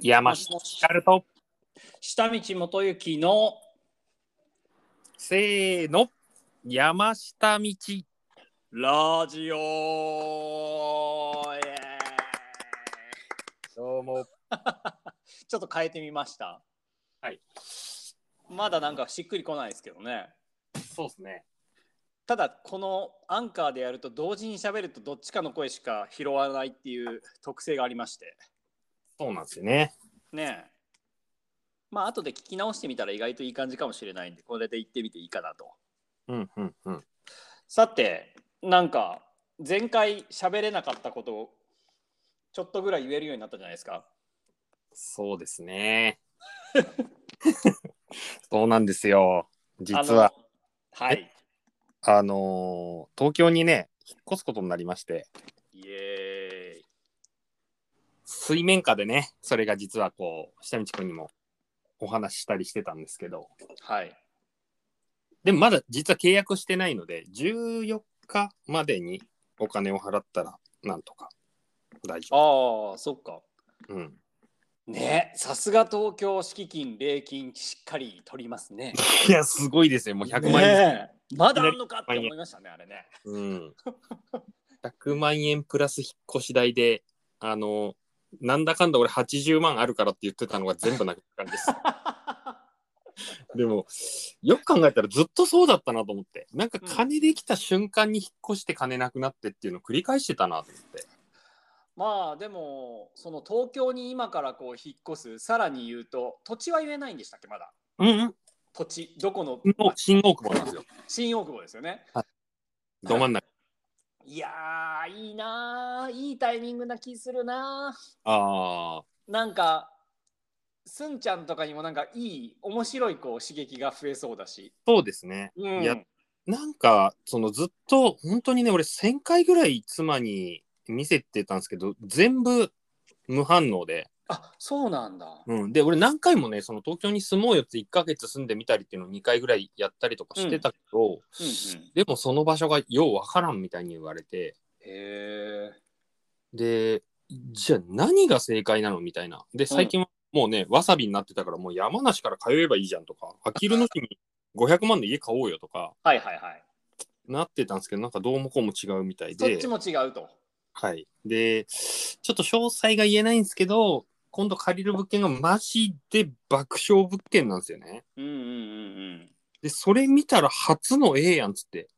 山下ひかると、下道元行のせーの、山下道。ラジオどうも。ちょっと変えてみましたはい。まだなんかしっくりこないですけどねそうですね。ただこのアンカーでやると同時に喋るとどっちかの声しか拾わないっていう特性がありましてそうなんですよね。ねえまあ後で聞き直してみたら意外といい感じかもしれないんでこれで言ってみていいかなとうんうんうん。さてなんか前回喋れなかったことをちょっとぐらい言えるようになったじゃないですかそうですね。そうなんですよ。実は、はいあのー東京にね、引っ越すことになりまして、イエーイ水面下でね、それが実はこう、下道くんにもお話ししたりしてたんですけど、はいでもまだ実は契約してないので、14日までにお金を払ったらなんとか大丈夫。ああそっかうん、ねさすが東京敷金礼金しっかり取りますね いや、すごいですよ。もう100万円。ねえまだあんのかって思いましたねあれねうん。100万円プラス引っ越し代で、あの、なんだかんだ俺80万あるからって言ってたのが全部なくなる感じです。でも、よく考えたらずっとそうだったなと思って。なんか金できた瞬間に引っ越して金なくなってっていうのを繰り返してたなと思って。まあでもその東京に今からこう引っ越すさらに言うと土地は言えないんでしたっけまだ？うんうん。土地どこの？の新大久保なんですよ。新大久保ですよねど真ん中。いやーいいなーいいタイミングな気するなああ。なんかすんちゃんとかにもなんかいい面白いこう刺激が増えそうだし、そうですね。うん、いやなんか、そのずっと、本当にね、俺1000回ぐらい妻に見せてたんですけど、全部無反応で。あそうなんだ、うん、で、俺何回もね、その東京に住もうよって1ヶ月住んでみたりっていうのを2回ぐらいやったりとかしてたけど、うんうん、でもその場所がようわからんみたいに言われて、へえ。で、じゃあ何が正解なのみたいな。で、最近はもうね、わさびになってたから、もう山梨から通えばいいじゃんとか、あきる野市に500万で家買おうよとか、はいはいはい。なってたんですけど、なんかどうもこうも違うみたいで。そっち、も違うと。はい。で、ちょっと詳細が言えないんですけど、今度借りる物件がマジで爆笑物件なんですよね。うんうんうんうん。で、それ見たら初のええやんっつって。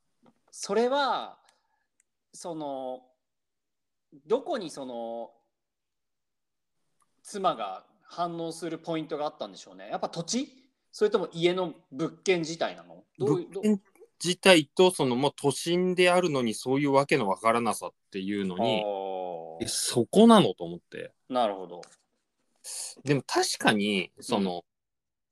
それはそのどこにその妻が反応するポイントがあったんでしょうね。やっぱ土地？それとも家の物件自体なの？どういうど物件自体と、そのもう都心であるのにそういうわけのわからなさっていうのに、そこなの？と思って。ーなるほどでも確かに、その、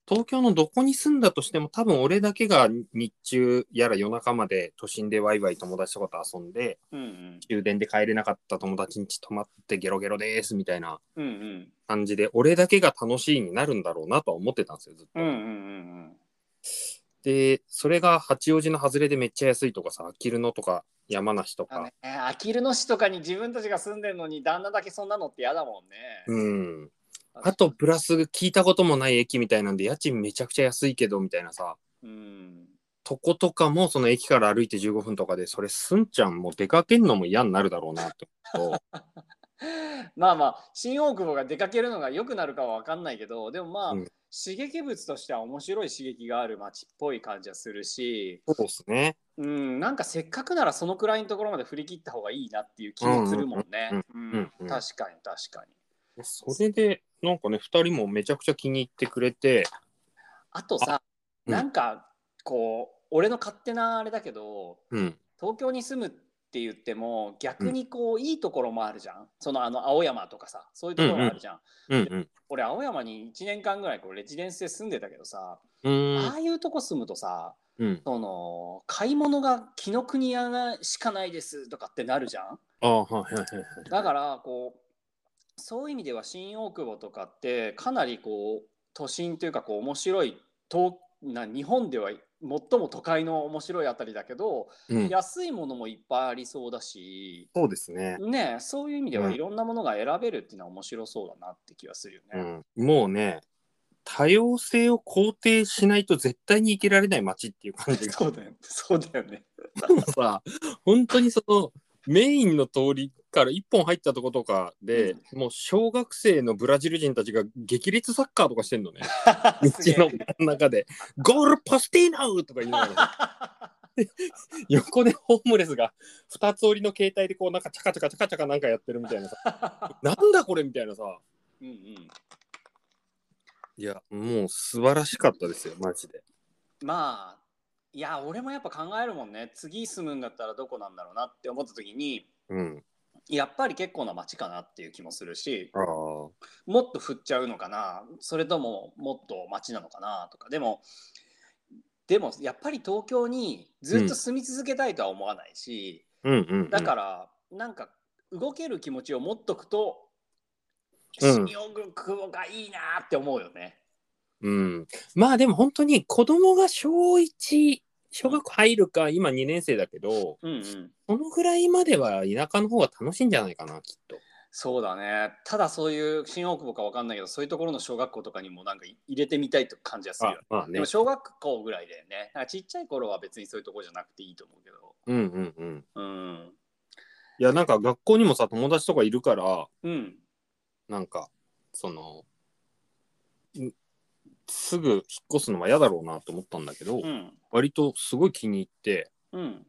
東京のどこに住んだとしても多分俺だけが日中やら夜中まで都心でワイワイ友達とかと遊んでうんうん。終電で帰れなかった友達ん家泊まってゲロゲロですみたいなうんうん。感じで俺だけが楽しいになるんだろうなとは思ってたんですよずっと。うんうんうんでそれが八王子の外れでめっちゃ安いとかさあきる野とか山梨とか、あきる野市とかに自分たちが住んでるのに旦那だけそんなのって嫌だもんね。うんあとプラス聞いたこともない駅みたいなんで家賃めちゃくちゃ安いけどみたいなさうんとことかもその駅から歩いて15分とかでそれすんちゃんもう出かけんのも嫌になるだろうなって思うとまあまあ新大久保が出かけるのが良くなるかは分かんないけどでもまあ、うん刺激物としては面白い刺激がある街っぽい感じはするし、そうですね。うん、なんかせっかくならそのくらいのところまで振り切った方がいいなっていう気もするもんね。確かに確かに。それでなんかね2人もめちゃくちゃ気に入ってくれて。あとさ、うん。なんかこう俺の勝手なあれだけどうん。東京に住むって言っても逆にこう、いいところもあるじゃん。そのあの青山とかさそういうところもあるじゃん、うんうん。俺青山に1年間ぐらいこうレジデンスで住んでたけどさ、うーん。ああいうとこ住むとさうん。その買い物が紀ノ国屋しかないですとかってなるじゃん。ああはいはいはいはい。だからこうそういう意味では新大久保とかってかなりこう都心というかこう面白い東な日本では最も都会の面白いあたりだけど、うん、安いものもいっぱいありそうだし、そうですね。ね、そういう意味ではうんいろんなものが選べるっていうのは面白そうだなって気がするようね。ん、もうね、多様性を肯定しないと絶対に生きられない街っていう感じが そうだよね。そうだよね。さ、本当にそのメインの通りから一本入ったとことかで、もう小学生のブラジル人たちが激烈サッカーとかしてんのね。道の真ん中で、ゴールポスティーノとか言いながら、横でホームレスが二つ折りの携帯でこうなんかチャカチャカチャカチャカなんかやってるみたいなさ、なんだこれみたいなさ、うんうん、いや、もう素晴らしかったですよ、マジで。まあいや俺もやっぱ考えるもんね。次住むんだったらどこなんだろうなって思った時にうん。やっぱり結構な街かなっていう気もするし。もっと振っちゃうのかなそれとももっと街なのかなとかでもでもやっぱり東京にずっと住み続けたいとは思わないし。だからなんか動ける気持ちを持っとくとうん新大久保がいいなって思うよね。うん。まあでも本当に子供が小1、小学校入るか、今2年生だけど、うんうんそのぐらいまでは田舎の方が楽しいんじゃないかな、きっと。そうだねただそういう新大久保か分かんないけどそういうところの小学校とかにもなんか入れてみたいと感じはするよね。まあねでも。小学校ぐらいだよね。なんかちっちゃい頃は別にそういうところじゃなくていいと思うけど。うんうんうん。うん。いや、なんか学校にもさ、友達とかいるから、うん。なんか、その、んすぐ引っ越すのは嫌だろうなと思ったんだけど、うん。割とすごい気に入って、うん。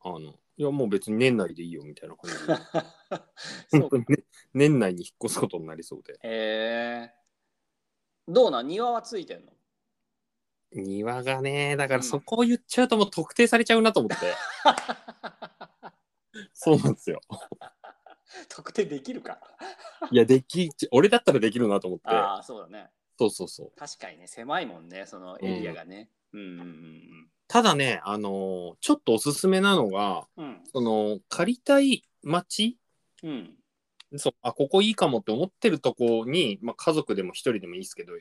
あの、いや、もう別に年内でいいよみたいな感じで、そう本当にね、年内に引っ越すことになりそうで。へえどうなん？庭はついてんの？庭がね、だかうんらそこを言っちゃうともう特定されちゃうなと思って。そうなんですよ。特定できるかいや、でき、俺だったらできるなと思って。ああそうだねそうそうそう。確かにね狭いもんねそのエリアがねうんうんただね、あのーちょっとおすすめなのが、うん。うんその、借りたい街？うん。そうあここいいかもって思ってるとこに、まあ、家族でも一人でもいいですけど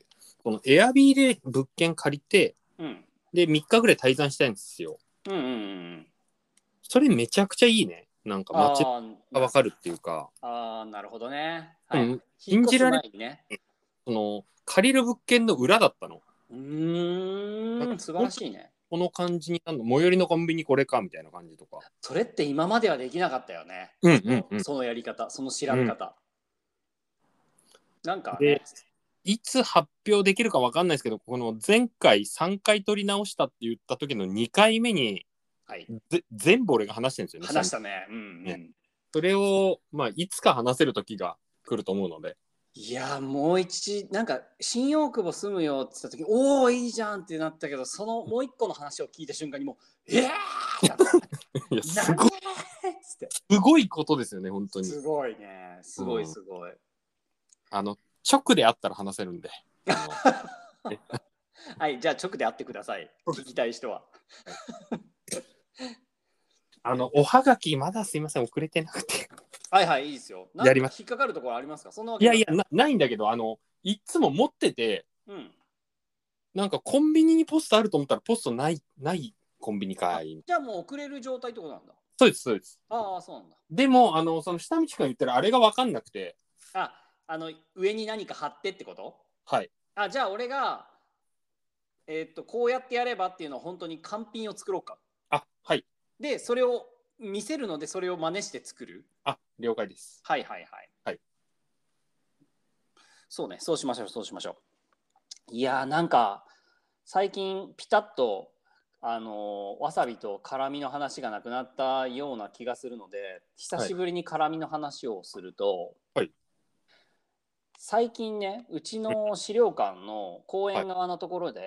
このエアビーで物件借りてうん。で3日ぐらい滞在したいんですよ。うんうんうんそれめちゃくちゃいいね。なんか街あがわかるっていうか。あーなるほどね。はい、うん。信じられ越す前にね。その借りる物件の裏だったのうーん素晴らしいね。この感じになんの最寄りのコンビニこれかみたいな感じとか。それって今まではできなかったよね。うんうんうん。そのやり方その調べ方、なんか、でね、いつ発表できるかわかんないですけどこの前回3回取り直したって言った時の2回目にはい。ぜ全部俺が話してるんですよね話したね。うんうん、ね。それを、まあ、いつか話せる時が来ると思うので。いやもう一なんか新大久保住むよって言った時おおいいじゃんってなったけどそのもう一個の話を聞いた瞬間にもうええー、すごい、すごいことですよね、本当に。すごいね。すごいすごい、あの、直であったら話せるんで。あ はいじゃあ直で会ってください。聞きたい人は。の、あのおはがき、まだすいません、遅れてなくて。はいはいいいですよ。やります。引っかかるところありますか？そんなわけいやいやな、ないんだけど、あの、いつも持ってて、うん。なんかコンビニにポストあると思ったら、ポストない、ないコンビニかい。じゃあもう送れる状態ってことなんだ。そうです、そうです。ああそうなんだ。でも、あの、その下道君言ってるあれが分かんなくて、ああの上に何か貼ってってこと？はい。あじゃあ俺がえーっとこうやってやればっていうのを本当に完品を作ろうか。あ、はい。でそれを見せるのでそれを真似して作る？あ、了解です。はいはいはい。はい。そうねそうしましょうそうしましょう。いやーなんか最近ピタッとあのーわさびと辛みの話がなくなったような気がするので久しぶりに辛みの話をすると、はい。最近ねうちの資料館の公園側のところで、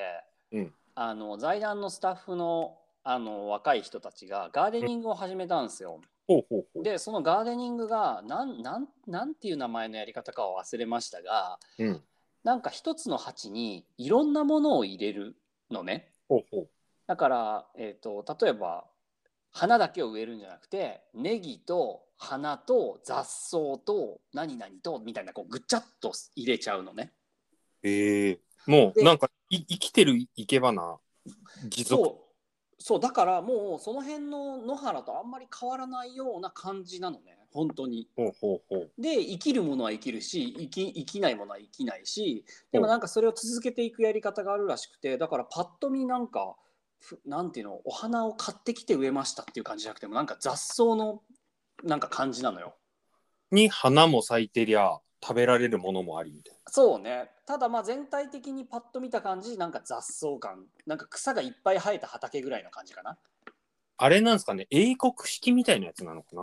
うん。あの財団のスタッフのあの若い人たちがガーデニングを始めたんですよ。ほうほうほう。でそのガーデニングがなんなんなんていう名前のやり方かは忘れましたがうん。なんか一つの鉢にいろんなものを入れるのね。ほうほう。だから、えー、と例えば花だけを植えるんじゃなくてネギと花と雑草と何々とみたいなこうぐちゃっと入れちゃうのね。ええもうでなんかい生きてる生け花持続そうだからもうその辺の野原とあんまり変わらないような感じなのね本当に。ほうほうほうで生きるものは生きるし生き生きないものは生きないしでもなんかそれを続けていくやり方があるらしくてだからパッと見なんかふなんていうのお花を買ってきて植えましたっていう感じじゃなくてもなんか雑草のなんか感じなのよ。に花も咲いてりゃ食べられるものもありみたいそうねただまあ全体的にパッと見た感じなんか雑草感。なんか草がいっぱい生えた畑ぐらいの感じかな。なあれなんですかね？英国式みたいなやつなのかな？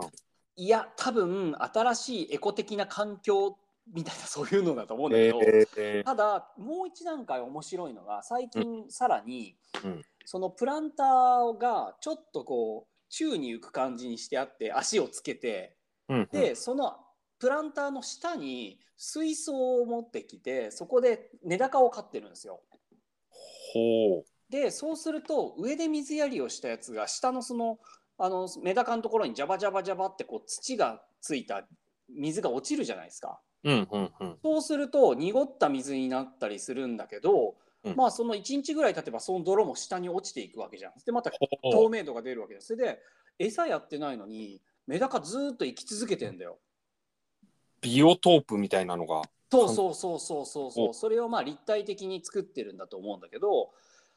いや多分新しいエコ的な環境みたいなそういうのだと思うんだけえど、ー。ただもう一段階面白いのが最近さらに、うん。そのプランターがちょっとこう宙に浮く感じにしてあって足をつけてうんうん。でそのプランターの下に水槽を持ってきてそこでメダカを飼ってるんですよ。ほでそうすると上で水やりをしたやつが下のそのあのメダカのところにジャバジャバジャバってこう土がついた水が落ちるじゃないですか。ううんうんうんそうすると濁った水になったりするんだけど、うんまあその1日ぐらい経てばその泥も下に落ちていくわけじゃん。でまた透明度が出るわけです。それで餌やってないのにメダカずーっと生き続けてんだよ。ビオトープみたいなのがそうそうそうそうそうそう。お。それをまあ立体的に作ってるんだと思うんだけど、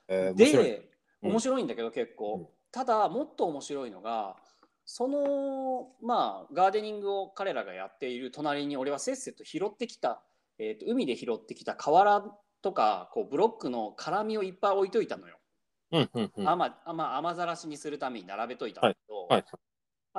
えー面白い。でうん。面白いんだけど結構、うん。ただもっと面白いのがそのまあガーデニングを彼らがやっている隣に俺はせっせと拾ってきた、えーと海で拾ってきた瓦とかこうブロックの絡みをいっぱい置いといたのよ。うんうんうん。あまあまあ雨ざらしにするために並べといたんだけど、はい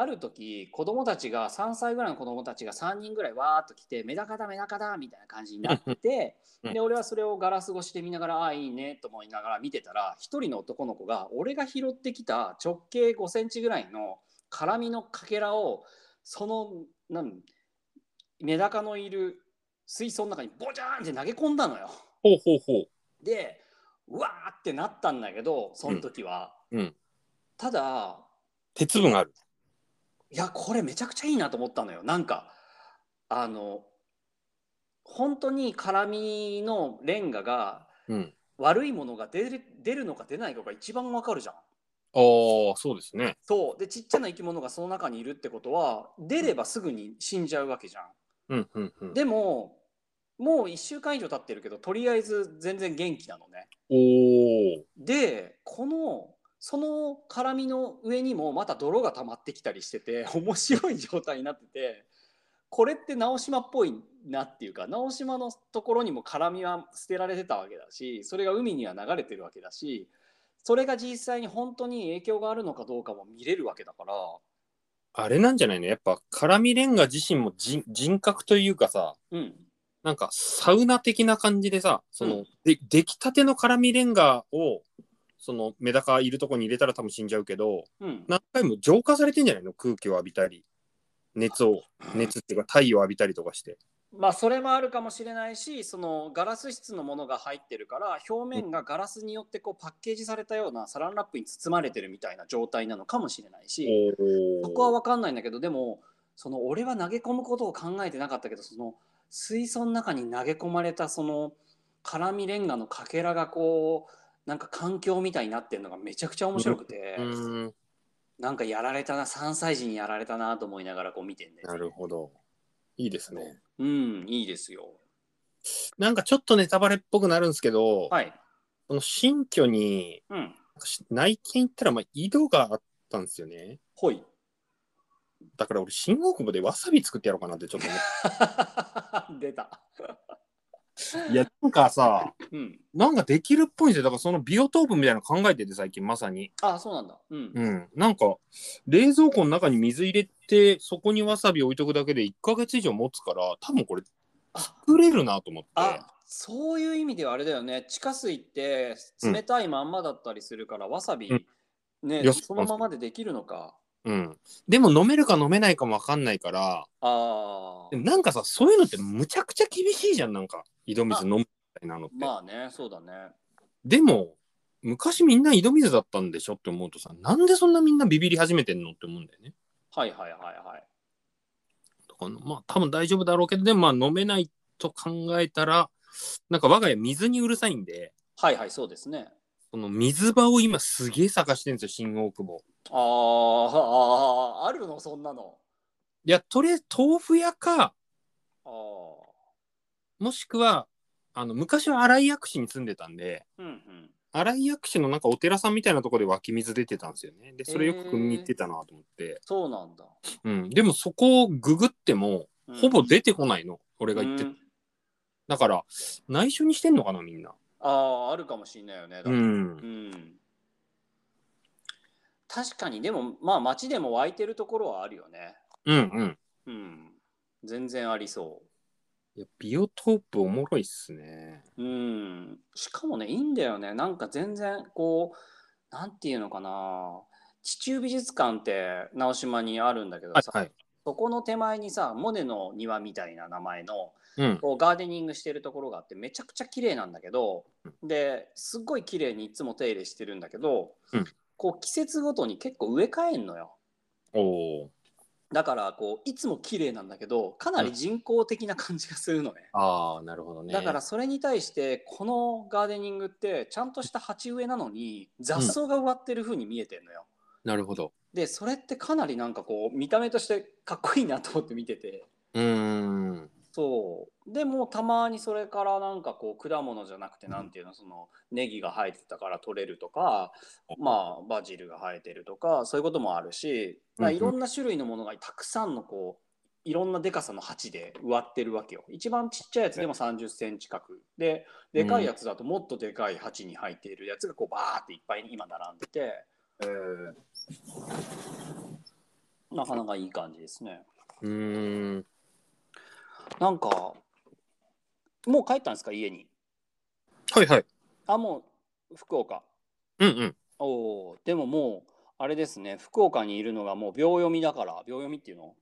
ある時子供たちが3歳ぐらいの子供たちが3人ぐらいわーっと来てメダカだメダカだみたいな感じになって うん。で俺はそれをガラス越しで見ながらああいいねと思いながら見てたら一人の男の子が俺が拾ってきた直径5センチぐらいの辛みのかけらをそのなんメダカのいる水槽の中にボジャーンって投げ込んだのよ。ほうほうほう。でうわーってなったんだけどその時は。うん。ただ鉄分があるいやこれめちゃくちゃいいなと思ったのよなんかあの本当に辛みのレンガがうん悪いものが出る出るのか出ないのかが一番わかるじゃん。ああそうですねそうでちっちゃな生き物がその中にいるってことは出ればすぐに死んじゃうわけじゃん。うんうんうんでももう1週間以上経ってるけどとりあえず全然元気なのね。おおでこのその辛みの上にもまた泥が溜まってきたりしてて 面白い状態になっててこれって直島っぽいなっていうか直島のところにも辛みは捨てられてたわけだしそれが海には流れてるわけだしそれが実際に本当に影響があるのかどうかも見れるわけだから。あれなんじゃないの？やっぱ辛みレンガ自身も人人格というかさうん。なんかサウナ的な感じでさその、うん。で出来たての辛みレンガをそのメダカいるとこに入れたら多分死んじゃうけどうん。何回も浄化されてんじゃないの？空気を浴びたり熱を熱っていうか太陽を浴びたりとかして。まあそれもあるかもしれないしそのガラス質のものが入ってるから表面がガラスによってこうパッケージされたようなサランラップに包まれてるみたいな状態なのかもしれないしおそこは分かんないんだけどでもその俺は投げ込むことを考えてなかったけどその水槽の中に投げ込まれたその辛みレンガのかけらがこうなんか環境みたいになってるのがめちゃくちゃ面白くて、うーん。なんかやられたな3歳児にやられたなと思いながらこう見てんねなるほど。いいですね。うんいいですよ。なんかちょっとネタバレっぽくなるんですけど、はい。その新居にうん。内見行ったらまあ井戸があったんですよね。ほい。だから俺新大久保でわさび作ってやろうかなってちょっと思っ 出た。ていやなんかさうん。なんかできるっぽいんですよ。だからそのビオトープみたいなの考えてて最近まさに。あそうなんだ。うん。うん。なんか冷蔵庫の中に水入れてそこにわさび置いとくだけで1ヶ月以上持つから多分これあ作れるなと思って。あそういう意味ではあれだよね。地下水って冷たいまんまだったりするから、わさび、うん。ねいやそのままでできるのかうん。でも飲めるか飲めないかも分かんないから。あー。なんかさそういうのってむちゃくちゃ厳しいじゃんなんか。井戸水飲むみたいなのって、まあねそうだね。でも昔みんな井戸水だったんでしょって思うとさなんでそんなみんなビビり始めてんのって思うんだよね。はいはいはいはい。だからまあ多分大丈夫だろうけどでもまあ飲めないと考えたらなんか我が家水にうるさいんで。はいはいそうですねその水場を今すげえ探してるんですよ、新大久保。あーあーあるの？そんなのいや、とりあえず豆腐屋か、ああもしくは、あの、昔は新井薬師に住んでたんで、うんうん新井薬師のなんかお寺さんみたいなところで湧き水出てたんですよね。で、それよく汲みに行ってたなと思って。そうなんだ、うん。でもそこをググっても、うんほぼ出てこないの。俺が言ってうんだから、内緒にしてんのかな、みんな。あああるかもしれないよねうん。うん確かにでもまあ街でも湧いてるところはあるよねうんうん。うん全然ありそいやビオトープおもろいっすね。ううんしかもねいいんだよねなんか全然こうなんていうのかな地中美術館って直島にあるんだけどさ、はいはい。そこの手前にさモネの庭みたいな名前のうん。こうガーデニングしてるところがあってめちゃくちゃ綺麗なんだけどですっごい綺麗にいつも手入れしてるんだけど、うん。こう季節ごとに結構植え替えんのよ。だからこういつも綺麗なんだけどかなり人工的な感じがするのね、ああ、なるほどね。だからそれに対してこのガーデニングってちゃんとした鉢植えなのに雑草が植わってる風に見えてんのよ、なるほど。でそれってかなりなんかこう見た目としてかっこいいなと思って見てて。うーん。そう。でもたまにそれからなんかこう果物じゃなくてなんていうのそのネギが生えてたから取れるとかまあバジルが生えてるとかそういうこともあるし、いろんな種類のものがたくさんのこういろんなでかさの鉢で植わってるわけよ。一番ちっちゃいやつでも3 0センチ角ででかいやつだともっとでかい鉢に入っているやつがこうバーっていっぱい今並んでて、えー。なかなかいい感じですね。うーん。なんかもう帰ったんですか？家に。はいはい。あもう福岡。うんうん。おおでももうあれですね。福岡にいるのがもう秒読みだから秒読みっていうの。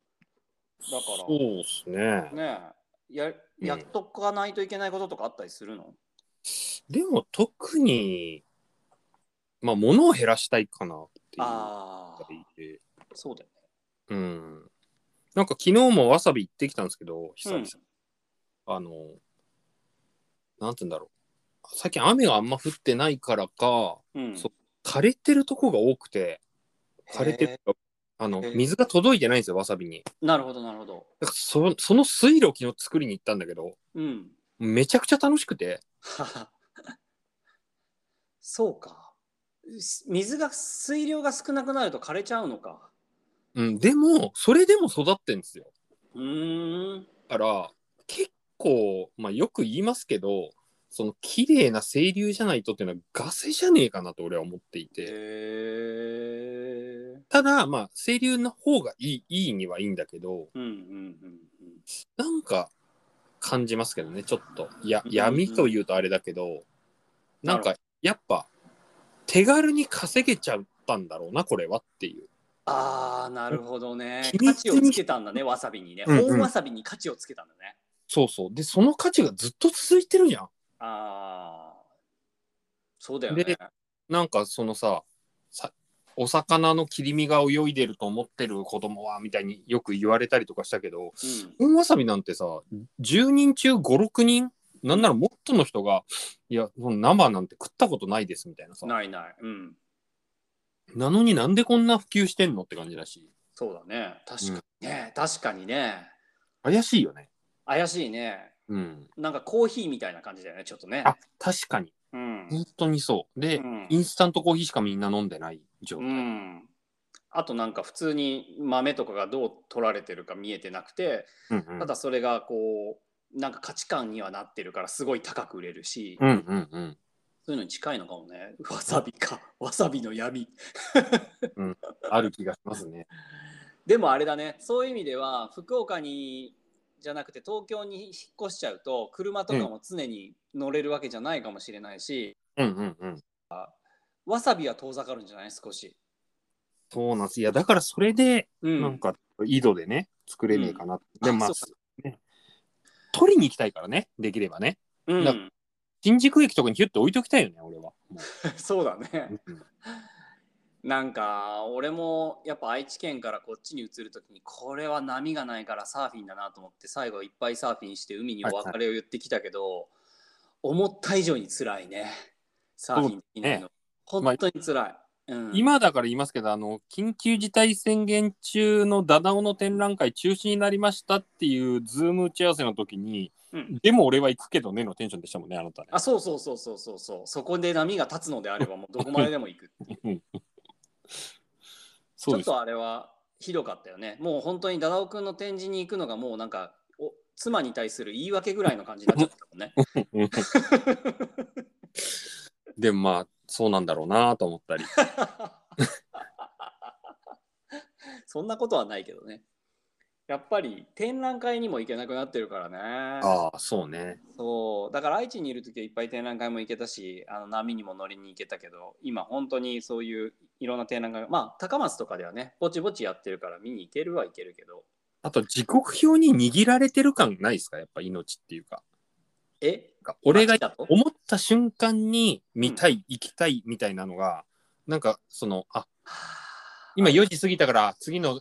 だかそうっすね。らねえ。やうん。やっとかないといけないこととかあったりするの、でも特に、まあ、物を減らしたいかなっていうあ。そうだようん。なんか昨日もわさび行ってきたんですけど、久々。ねあの、なんて言うんだろう。最近雨があんま降ってないからか、うん、うん、そう枯れてるとこが多くて、枯れてるへあのへー。水が届いてないんですよ、わさびに。なるほどなるほど。だからそその水路を昨日作りに行ったんだけど、うん。めちゃくちゃ楽しくて、そうか。水が水量が少なくなると枯れちゃうのかうん、でも、それでも育ってんですよ。うーんだから、結構、まあよく言いますけど、その綺麗な清流じゃないとっていうのはガセじゃねえかなと俺は思っていへて。えただ、まあ清流の方がいいいいにはいいんだけど、うんうんうんなんか感じますけどね、ちょっと。いやうん、闇というとあれだけど、なんなかやっぱ手軽に稼げちゃったんだろうな、これはっていう。ああなるほどね。秘密に価値をつけたんだねわさびにね。うんうん。本わさびに価値をつけたんだね。そうそう。で、その価値がずっと続いてるじゃん。ああそうだよね。でなんかそのささお魚の切り身が泳いでると思ってる子供はみたいによく言われたりとかしたけどうん。本わさびなんてさ10人中56人なんならもっとの人がいやその生なんて食ったことないですみたいなさ。ないない。うんなのになんでこんな普及してんのって感じだし。そうだね。確かにね、確かにね。怪しいよね。怪しいね。うん。なんかコーヒーみたいな感じだよねちょっとね。あ確かに。うん、本当にそう。で、うん。インスタントコーヒーしかみんな飲んでない状う態、ん、あとなんか普通に豆とかがどう取られてるか見えてなくてうんうん。ただそれがこうなんか価値観にはなってるからすごい高く売れるし、うんうんうんそういうのに近いのかもね。わさびか。わさびの闇。ある気がしますね。でもあれだね。そういう意味では福岡にじゃなくて東京に引っ越しちゃうと車とかも常に乗れるわけじゃないかもしれないし、うんうんうん。わさびは遠ざかるんじゃない？少し、そうなんです。いや、だからそれで、うん、なんか、井戸でね、作れねえかな。でもまあね、取りに行きたいからね、できればね。うん。だ新宿駅とかにヒュッと置いときたいよね、俺は。も そうだね。ううん。なんか俺もやっぱ愛知県からこっちに移るときにこれは波がないからサーフィンだなと思って最後いっぱいサーフィンして海にお別れを言ってきたけど、思った以上に辛いねサーフィンできないの、本当につらい。うん、今だから言いますけど、あの、緊急事態宣言中のダダオの展覧会中止になりましたっていうズーム打ち合わせの時に、うん。でも俺は行くけどねのテンションでしたもんね、あなたね。あそうそうそうそうそうそう。そこで波が立つのであればもうどこまででも行く。ちょっとあれはひどかったよね。もう本当にダダオくんの展示に行くのがもうなんかお妻に対する言い訳ぐらいの感じになっちゃったもんね。う んでもまあ、そうなんだろうなと思ったり。そんなことはないけどねやっぱり展覧会にも行けなくなってるからねああ、そうね。そうだから愛知にいる時はいっぱい展覧会も行けたしあの波にも乗りに行けたけど今本当にそういういろんな展覧会がまあ高松とかではねぼちぼちやってるから見に行けるは行けるけどあと、時刻表に握られてる感ないですか？やっぱ命っていうか。え？俺が思った瞬間に見たい、行きたいみたいなのが、なんかその、あ今4時過ぎたから次の、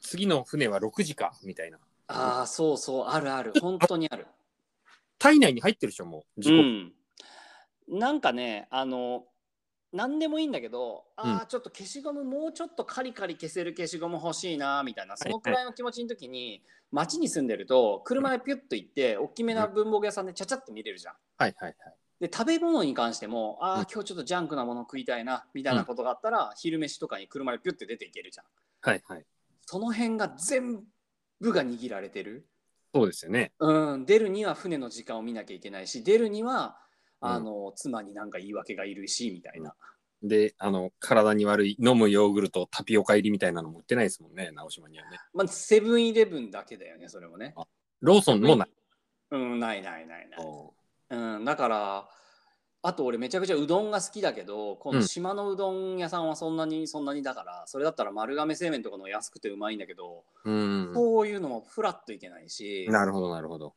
次の船は6時かみたいな。ああそうそうあるある 本当にある体内に入ってるでしょ、もう。時う刻。んなんかねあの何でもいいんだけどああ、うちょっと消しゴムもうちょっとカリカリ消せる消しゴム欲しいなみたいなそのくらいの気持ちの時に街に住んでると車でピュッと行って大きめな文房具屋さんでちゃちゃって見れるじゃん。はいはいはい。で食べ物に関してもああ、うん今日ちょっとジャンクなもの食いたいなみたいなことがあったら、昼飯とかに車でピュッて出ていけるじゃん。はいはい。その辺が全部が握られてる。そうですよね。うん、出るには船の時間を見なきゃいけないし出るにはうんあの、妻になんか言い訳がいるしみたいな。で、あの、体に悪い飲むヨーグルト、タピオカ入りみたいなのも売ってないですもんね、直島にはね。まあ、セブンイレブンだけだよねそれもね。ローソンもない。うんないないないない。うん、だからあと俺めちゃくちゃうどんが好きだけどこの島のうどん屋さんはそんなにそんなにだからそれだったら丸亀製麺とかの安くてうまいんだけど、うん。そういうのもフラッといけないしなるほど、なるほど。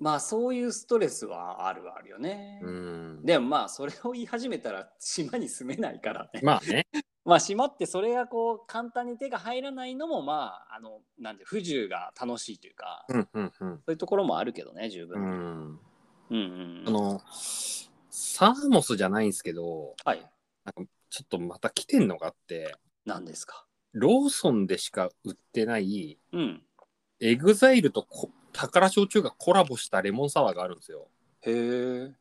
まあそういうストレスはあるはあるよね。うん。でもまあそれを言い始めたら島に住めないからね。まあね。まあ島ってそれがこう簡単に手が入らないのもまああのなんで不自由が楽しいというかうんうんうん。そういうところもあるけどね十う分に。ん。うんうんあの、サーモスじゃないんですけど、はいなんかちょっとまた来てんのがあって、何ですか？ローソンでしか売ってない、うん。エグザイルとこ宝焼酎がコラボしたレモンサワーがあるんですよ。へえ。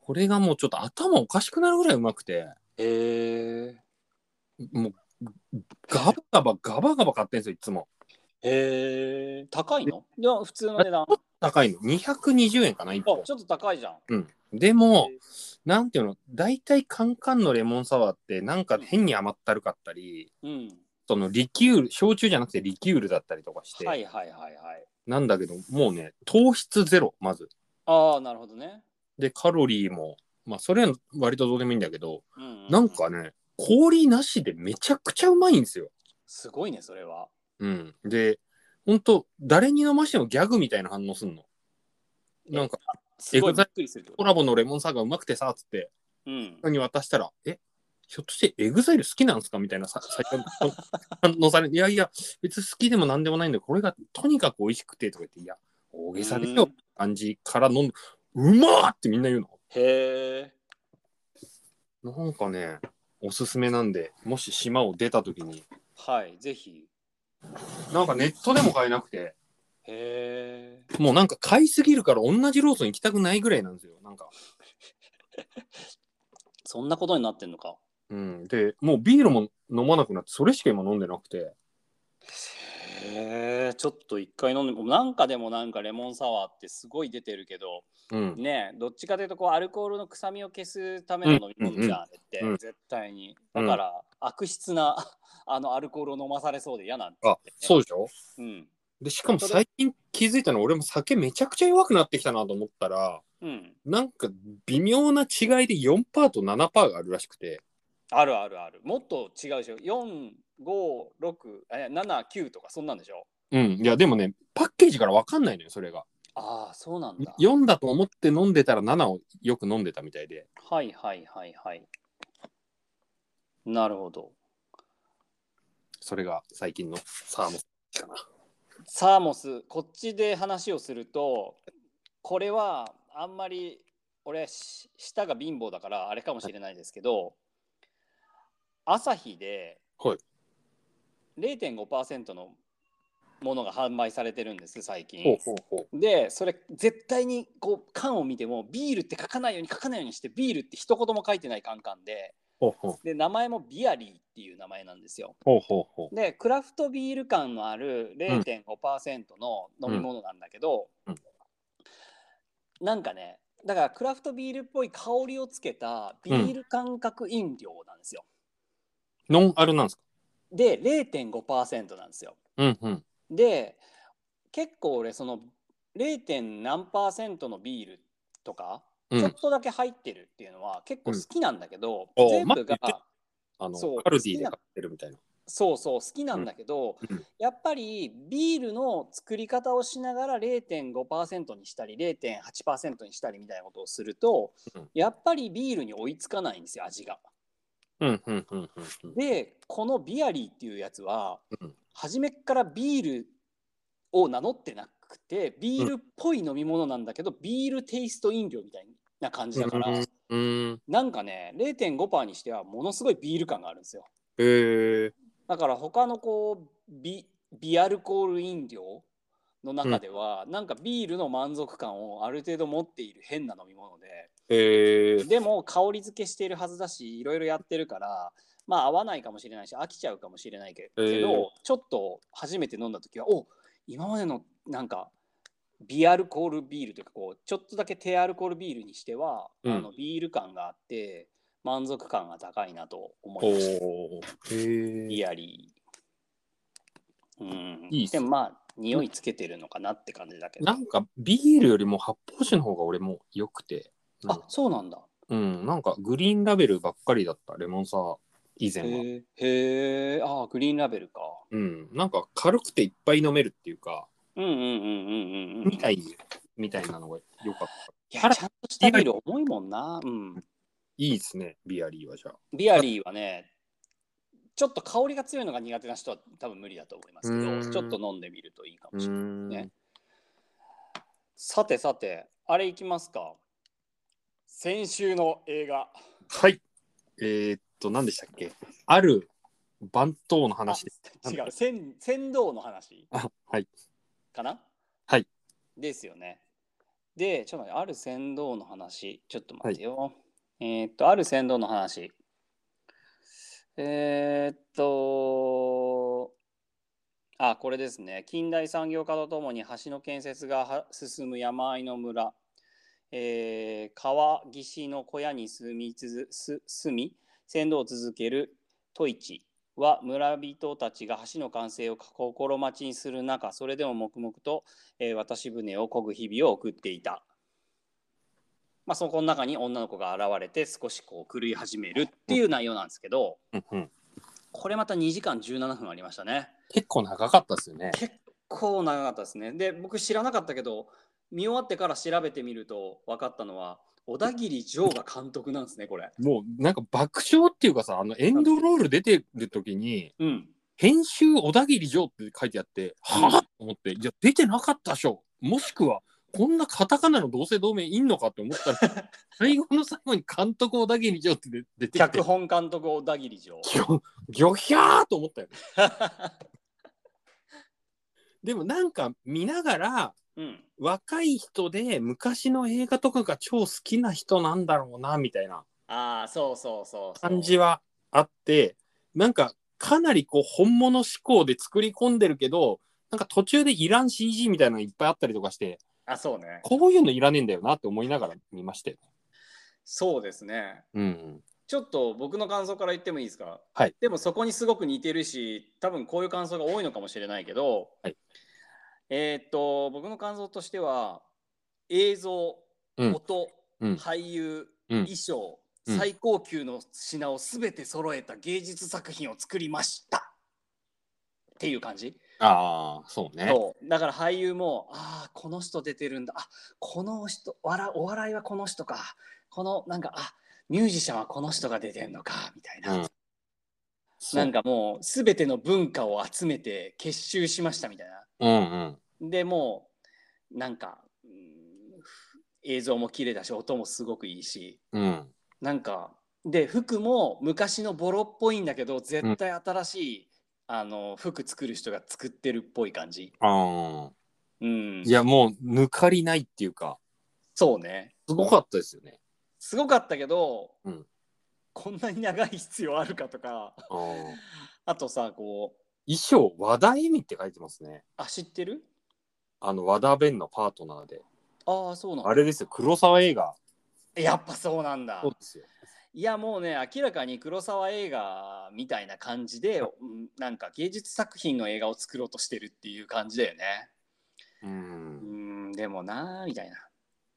これがもうちょっと頭おかしくなるぐらいうまくて、へえ。もうガバガバガバガバ買ってんですよ、いつも。へえ。高いの？いや普通の値段。あ高いの。220円かな、1ちょ本っ。と高いじゃん。うん。でも、なんていうの、大体カンカンのレモンサワーって、なんか変に甘ったるかったり、うん。そのリキュール、焼酎じゃなくてリキュールだったりとかして、はいはいはいはい。なんだけど、もうね、糖質ゼロ、まず。ああなるほどね。で、カロリーも、まあ、それは割とどうでもいいんだけど、うんうなんかね、氷なしでめちゃくちゃうまいんですよ。すごいねそれは。うん。で、ほんと、誰に飲ましてもギャグみたいな反応すんの。なんか、すごいびコラボのレモンサワーがうまくてさ、つって、うん。人に渡したら、えひょっとしてエグザイル好きなんですか？みたいなさ、最初反応 されいやいや、別に好きでもなんでもないんだけど、これがとにかく美味しくてとか言って、いや、大げさでしょ、うん感じから飲んで、うまーってみんな言うの。へえ。なんかね、おすすめなんで、もし島を出た時に、はいぜひ。なんかネットでも買えなくて、へえ。もうなんか買いすぎるから同じローソン行きたくないぐらいなんですよ。なんか。そんなことになってんのか。うん。で、もうビールも飲まなくなって、それしか今飲んでなくて。へえ。ちょっと一回飲んでもなんかでもなんかレモンサワーってすごい出てるけどうん。ねどっちかというとこうアルコールの臭みを消すための飲み物じゃん、って、うん絶対にうんだから、悪質な あのアルコールを飲まされそうで嫌なんですあ、そうでしょ？うんで、しかも最近気づいたのは、俺も酒めちゃくちゃ弱くなってきたなと思ったら、うんなんか微妙な違いで4%と7%があるらしくて、あるあるあるもっと違うでしょ456え79とかそんなんでしょうん。いや、でもね、パッケージから分かんないのよ、それが。ああそうなんだ4だと思って飲んでたら7をよく飲んでたみたいで。はいはいはいはいなるほどそれが最近のサーモンかな。サーモスこっちで話をするとこれはあんまり俺し舌が貧乏だからあれかもしれないですけど朝日ではい0.5%のものが販売されてるんです最近。ほうほうほう。でそれ絶対にこう缶を見てもビールって書かないように書かないようにしてビールって一言も書いてないカンカンでほうほうで名前もビアリーっていう名前なんですよ。ほうほうほう。でクラフトビール感のある0.5%の飲み物なんだけど、うんうんなんかねだからクラフトビールっぽい香りをつけたビール感覚飲料なんですよ。ノンアルなんですか？で0.5%なんですよ。うんうん。で結構俺その 0. 何パーセントのビールとか、うんちょっとだけ入ってるっていうのは結構好きなんだけど、うんお全部があのそうカルディで買ってるみたいな。そうそう好きなんだけど、うんやっぱりビールの作り方をしながら0.5%にしたり0.8%にしたりみたいなことをすると、うんやっぱりビールに追いつかないんですよ味が。でこのビアリーっていうやつは、うん初めっからビールを名乗ってなくてビールっぽい飲み物なんだけど、ビールテイスト飲料みたいな感じだから、うんうん。なんかね0.5%にしてはものすごいビール感があるんですよ。へえ。だから他のこうビビアルコール飲料の中では、なんかビールの満足感をある程度持っている変な飲み物でへえ。でも香り付けしているはずだしいろいろやってるからまあ合わないかもしれないし飽きちゃうかもしれないけけど、えーちょっと初めて飲んだ時はお今までのなんかビアルコールビールというかこうちょっとだけ低アルコールビールにしては、うんあのビール感があって満足感が高いなと思おいました。お。へえ。ビアリー。うん。いいでもまあ、匂いつけてるのかなって感じだけど。なんかビールよりも発泡酒の方が俺も良くて。うんあ、そうなんだ。うん、なんかグリーンラベルばっかりだったレモンサワー以前は。へえ。ああ、グリーンラベルか。うん、なんか軽くていっぱい飲めるっていうか、うんうんうんうんうんうん。みたいみたいなのが良かった。いや、ちゃんとしたビール重いもんな。うん。いいですね、ビアリーはじゃあ。ビアリーはね、ちょっと香りが強いのが苦手な人は多分無理だと思いますけど、ちょっと飲んでみるといいかうもしれない。ん。ねさてさて、あれいきますか。先週の映画。はい。えーっと、何でしたっけ？ある番頭の話です。あ違う、船船頭の話あはい。かな？はい。ですよね。で、ちょっと待って、ある船頭の話、ちょっと待ってよ。えーっと、ある船頭の話。えーっと、あ、これですね。近代産業化とともに橋の建設が進む山あいの村。えー川岸の小屋に住みつづ住み船頭を続けるトイチは村人たちが橋の完成を心待ちにする中それでも黙々と、えー渡し船を漕ぐ日々を送っていた。まあ、そこの中に女の子が現れて少しこう狂い始めるっていう内容なんですけどうんうんこれまた2時間17分ありましたね。結構長かったですよね。結構長かったですね。で僕知らなかったけど見終わってから調べてみると分かったのは小田切丈が監督なんですねこれ。もうなんか爆笑っていうかさ、あのエンドロール出てる時に、うん。編集小田切城って書いてあって、はぁ？と思って、いや、出てなかったでしょ。もしくは、こんなカタカナの同姓同名いんのかって思ったら、最後の最後に監督小田切城って出出てきて脚、本監督小田切丈。ギョギョヒャーと思ったよね。でもなんか見ながら、うん。若い人で昔の映画とかが超好きな人なんだろうな、みたいなああそうそうそうそう。感じはあって、なんかかなりこう本物志向で作り込んでるけど、なんか途中でいらん CG みたいなのがいっぱいあったりとかして、あそうね。こういうのいらねえんだよなって思いながら見ましたよね。そうですね。うん。ちょっと僕の感想から言ってもいいですか？はい。でもそこにすごく似てるし、多分こういう感想が多いのかもしれないけど、はいえーっと、僕の感想としては、映像、うん音、うん俳優、うん衣装、うん最高級の品をすべて揃えた芸術作品を作りましたっていう感じ、ああ、そうね。そう。だから俳優もああこの人出てるんだ。あこの人笑お笑いはこの人か。このなんかあミュージシャンはこの人が出てんのかみたいな、うん。なんかもう全ての文化を集めて結集しましたみたいうんうん。なでもうなんか、うん映像も綺麗だし音もすごくいいし。うん。なんかで服も昔のボロっぽいんだけど絶対新しい、あの服作る人が作ってるっぽい感じ。ああ。うん、いや、もう抜かりないっていうか、そうねすごかったですよね。すごかったけど、うんこんなに長い必要あるかとかあーあとさこう衣装、和田恵美って書いてますね。あ知ってる？あの、和田弁のパートナーで。ああそうなんだあれですよ、黒沢映画。やっぱそうなんだそうですよ。いやもうね明らかに黒沢映画みたいな感じで、うんなんか芸術作品の映画を作ろうとしてるっていう感じだよね。う。うんんでもなーみたいな。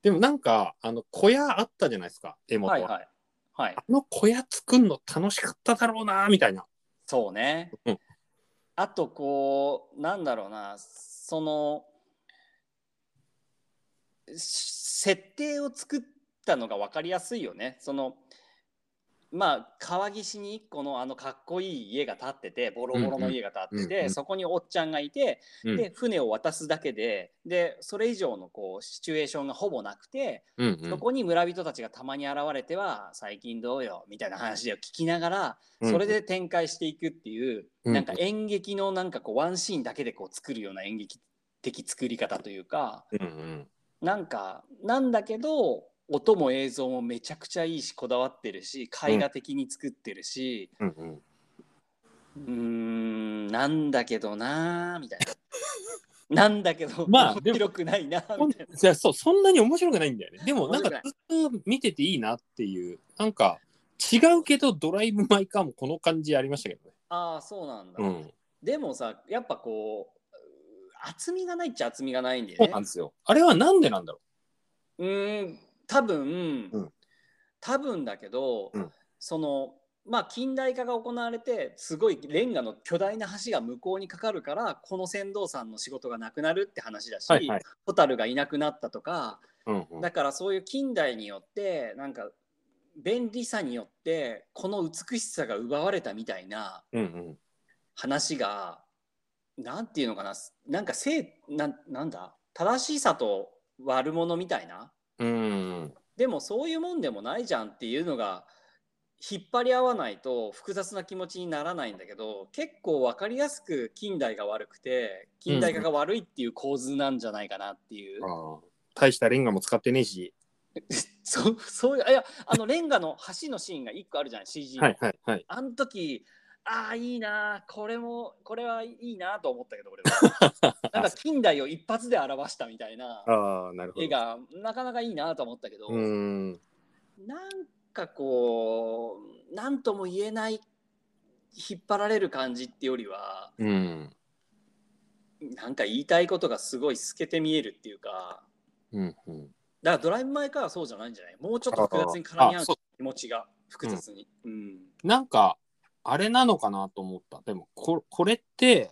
でもなんか、あの、小屋あったじゃないですか、絵元は。はいはい。はい。あの小屋作るの楽しかっただろうな、みたいな。そうね、うん。あとこうなんだろうなそのし設定を作ったのが分かりやすいよね。そのまあ川岸に一個のあのかっこいい家が建っててボロボロの家が建ってて、うんうん。そこにおっちゃんがいて、うん。で船を渡すだけででそれ以上のこうシチュエーションがほぼなくて、うんうん。そこに村人たちがたまに現れては最近どうよみたいな話を聞きながらうんそれで展開していくっていう、うん。なんか演劇のなんかこうワンシーンだけでこう作るような演劇的作り方というかうんうん。なんかなんだけど音も映像もめちゃくちゃいいしこだわってるし絵画的に作ってるしうんうんうーんなんだけどなーみたいな。なんだけど、まあ面白くないなみたいな。じゃあそうそんなに面白くないんだよねでもなんか面ずっと見てていいなっていうなんか違うけどドライブ・マイ・カーもこの感じありましたけどねああそうなんだ。うんでもさやっぱこう厚みがないっちゃ厚みがないんでねそうなん。ですよあれはなんでなんだろうーん多分、うん。多分だけど、うん。そのまあ近代化が行われてすごいレンガの巨大な橋が向こうにかかるからこの船頭さんの仕事がなくなるって話だし、うはいはい。ホタルがいなくなったとかうんうん。だからそういう近代によってなんか便利さによってこの美しさが奪われたみたいなうんうん。話がなんていうのかななんか正なんなんだ正しさと悪者みたいなうん。でもそういうもんでもないじゃんっていうのが引っ張り合わないと複雑な気持ちにならないんだけど結構分かりやすく近代が悪くて近代化が悪いっていう構図なんじゃないかなっていう、ああ大したレンガも使ってねえし。そうそういういやあのレンガの橋のシーンが1個あるじゃん CG の、はいはいはい。あの時ああいいなこれもこれはいいなと思ったけど俺は。なんか近代を一発で表したみたいなああなるほど。絵がなかなかいいなと思ったけど、うん。なんかこう何とも言えない引っ張られる感じってよりはうん。なんか言いたいことがすごい透けて見えるっていうかうんうん。だからドライブ・マイ・カーはそうじゃないんじゃない？もうちょっと複雑に絡み合う気持ちが複雑に。うん。なんかあれなのかなと思った。でもここれって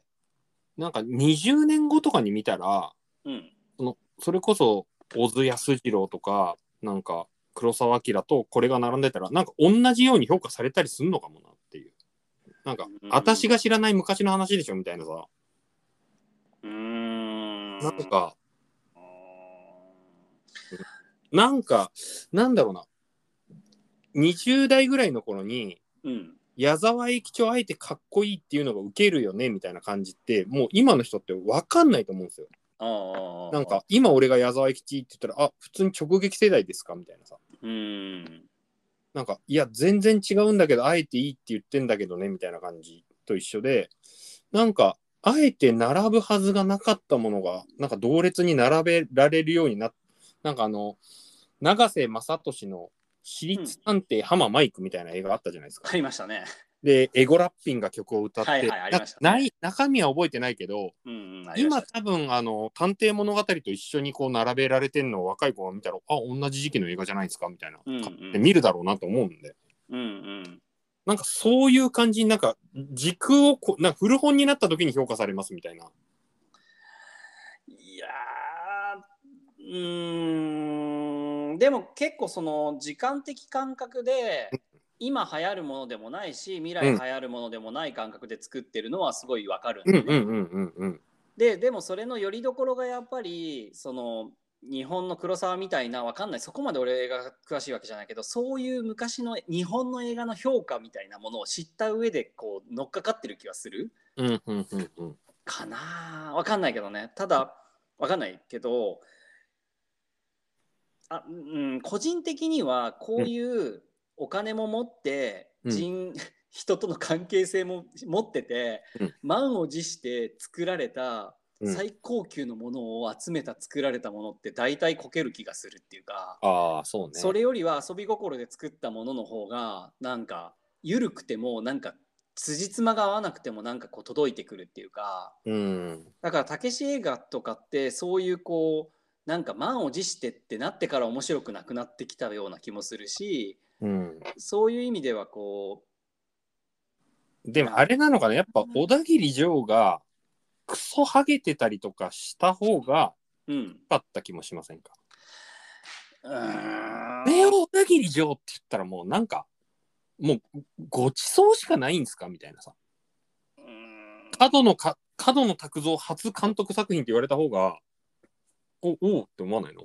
なんか20年後とかに見たらうん。そのそれこそ小津安二郎とかなんか黒澤明とこれが並んでたらなんか同じように評価されたりするのかもなっていう。なんかうん。私が知らない昔の話でしょみたいなさ。うーん。なんかなんかなんだろうな。20代ぐらいの頃にうん矢沢永吉をあえてかっこいいっていうのがウケるよねみたいな感じってもう今の人って分かんないと思うんですよ。なんか今俺が矢沢永吉って言ったらあ普通に直撃世代ですかみたいなさ。うん。なんかいや全然違うんだけどあえていいって言ってんだけどねみたいな感じと一緒でなんかあえて並ぶはずがなかったものがなんか同列に並べられるようになっなんかあの永瀬正敏の私立探偵浜マイクみたいな映画あったじゃないですか。ありましたね。でエゴラッピンが曲を歌って、はいはいありましたねなない中身は覚えてないけどうんうん、今多分あの探偵物語と一緒にこう並べられてるのを若い子が見たらあ同じ時期の映画じゃないですかみたいな、うんうんで見るだろうなと思うんでうんうんなんかそういう感じになんか時空をこなんか古本になった時に評価されますみたいな。いやーうーんでも結構その時間的感覚で今流行るものでもないし未来流行るものでもない感覚で作ってるのはすごいわかるんうんで、ねうんうんうんうん。ででもそれのよりどころがやっぱりその日本の黒沢みたいなわかんない。そこまで俺映画が詳しいわけじゃないけどそういう昔の日本の映画の評価みたいなものを知った上でこう乗っかかってる気はする？うんうんうんうん。かなわかんないけどね。ただわかんないけどあ、うん、個人的にはこういうお金も持ってうん。人、人との関係性も持ってて、うん。満を持して作られたうん。最高級のものを集めた作られたものって大体こける気がするっていうか、ああそうね。それよりは遊び心で作ったものの方がなんか緩くてもなんか辻褄が合わなくてもなんかこう届いてくるっていうかうん。だからたけし映画とかってそういうこうなんか満を持してってなってから面白くなくなってきたような気もするしうん。そういう意味ではこでもあれなのかな？やっぱ小田切城がクソハゲてたりとかした方がううん。良かった気もしませんか？うーん。ね小田切城って言ったらもうなんかもうごちそうしかないんですか？みたいなさ。角のか角野拓三初監督作品って言われた方がおおうって思わないの？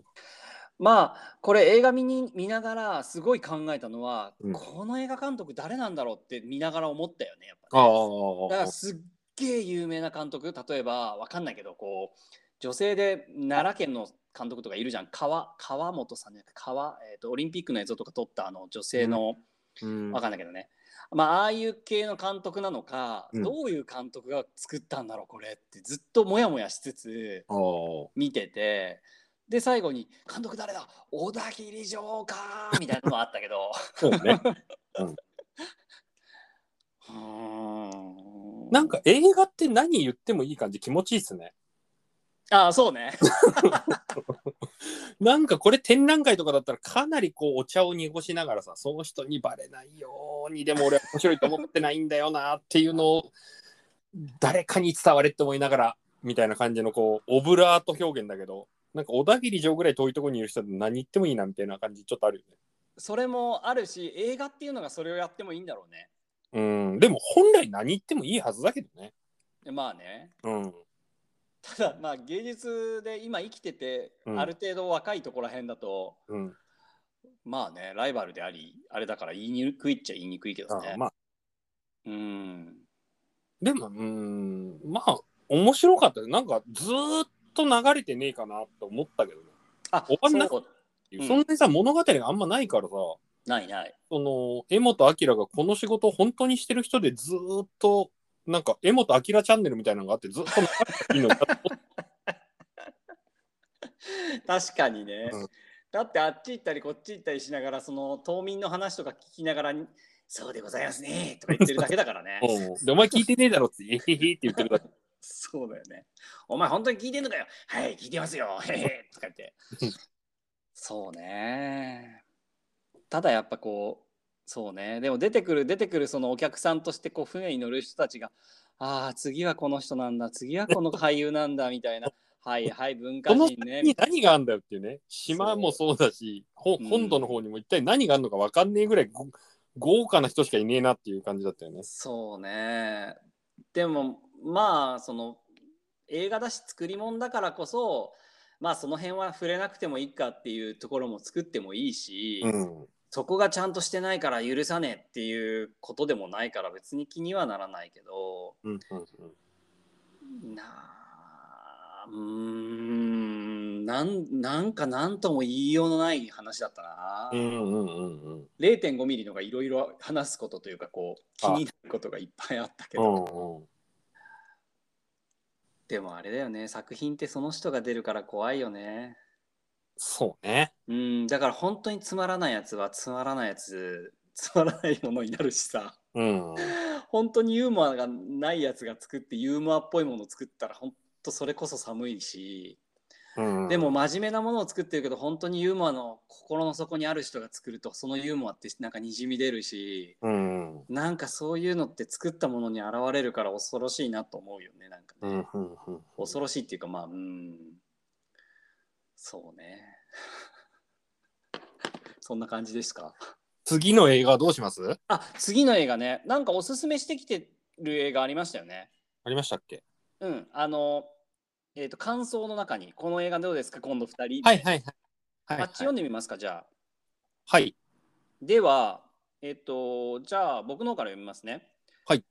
まあこれ映画見に見ながらすごい考えたのは、うん。この映画監督誰なんだろうって見ながら思ったよねやっぱあね。あだからすっげえ有名な監督例えばわかんないけどこう女性で奈良県の監督とかいるじゃん。川川本さんじゃなくて川、えー、とオリンピックの映像とか撮ったあの女性の、うん。わかんないけどねまあああいう系の監督なのか、うん。どういう監督が作ったんだろうこれってずっとモヤモヤしつつあー。見ててで最後に「監督誰だ？小田切城か」みたいなのもあったけど。そうね。うーん。なんか映画って何言ってもいい感じ気持ちいいっすね。ああそうね なんかこれ展覧会とかだったらかなりこうお茶を濁しながらさその人にバレないようにでも俺は面白いと思ってないんだよなっていうのを誰かに伝われって思いながらみたいな感じのこうオブラート表現だけどなんか小田切城ぐらい遠いところにいる人って何言ってもいいなみたいな感じちょっとあるよね。それもあるし映画っていうのがそれをやってもいいんだろうねうんでも本来何言ってもいいはずだけどね。でまあねうんただまあ芸術で今生きてて、うん。ある程度若いところらへんだとうん。まあねライバルでありあれだから言いにくいっちゃ言いにくいけどね。あまあ。うん。でもうんまあ面白かった。よなんかずーっと流れてねえかなと思ったけどね。あ終わんなそう。うん。そんなにさ物語があんまないからさ。ないない。その江本明がこの仕事を本当にしてる人でずーっとなんか江本明チャンネルみたいなのがあってずっと流れていいのに確かにね、うん。だってあっち行ったりこっち行ったりしながらその島民の話とか聞きながら「そうでございますね」とか言ってるだけだからね。う。んでお前聞いてねえだろって「えへへ」って言ってるだけ。そうだよね。お前本当に聞いてんのかよ。はい聞いてますよ。へへとか言って。そうね。ただやっぱこうそうね。でも出てくる出てくるそのお客さんとしてこう船に乗る人たちがああ次はこの人なんだ次はこの俳優なんだみたいな。はいはい文化人ね先に何があるんだよっていうね。島もそう。だし本土の方にも一体何があるのか分かんねえぐらいご豪華な人しかいねえなっていう感じだったよね。そうね。でもまあその映画だし作り物だからこそまあその辺は触れなくてもいいかっていうところも作ってもいいし、うんそこがちゃんとしてないから許さねえっていうことでもないから別に気にはならないけどうんうんうんなあうーんなんなんか何とも言いようのない話だったな、うんうんうんうん。0.5ミリのがいろいろ話すことというかこう気になることがいっぱいあったけど、でもあれだよね作品ってその人が出るから怖いよねそうね。うんだから本当につまらないやつはつまらないやつ つまらないものになるしさ。うん。本当にユーモアがないやつが作ってユーモアっぽいものを作ったら本当それこそ寒いし。うん、でも真面目なものを作ってるけど本当にユーモアの心の底にある人が作るとそのユーモアってなんかにじみ出るし。うん。なんかそういうのって作ったものに現れるから恐ろしいなと思うよねなんかね、うんうんうん。恐ろしいっていうかまあうんそうねそんな感じですか？次の映画どうします？あ次の映画ねなんかおすすめしてきてる映画ありましたよねありましたっけ？うんあのえー、と感想の中に、この映画どうですか、今度2人。はいはいはい。はいあっち読んでみますか、じゃあ。はい。では、えっ、と、じゃあ僕の方から読みますね。はい。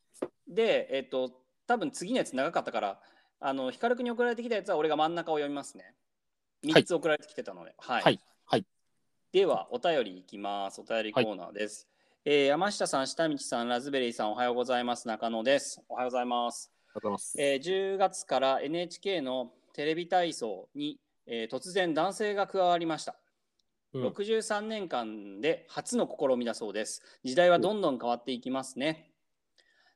で、えっ、と、多分次のやつ長かったから、あの、光くんに送られてきたやつは俺が真ん中を読みますね。はい3つ送られてきてたので。はい。はい。はい。では、お便りいきます。お便りコーナーです。えー山下さん、下道さん、ラズベリーさん、おはようございます。中野です。おはようございます。ありがとうございます。えー10月から NHK のテレビ体操に、えー突然男性が加わりました。うん63年間で初の試みだそうです。時代はどんどん変わっていきますね。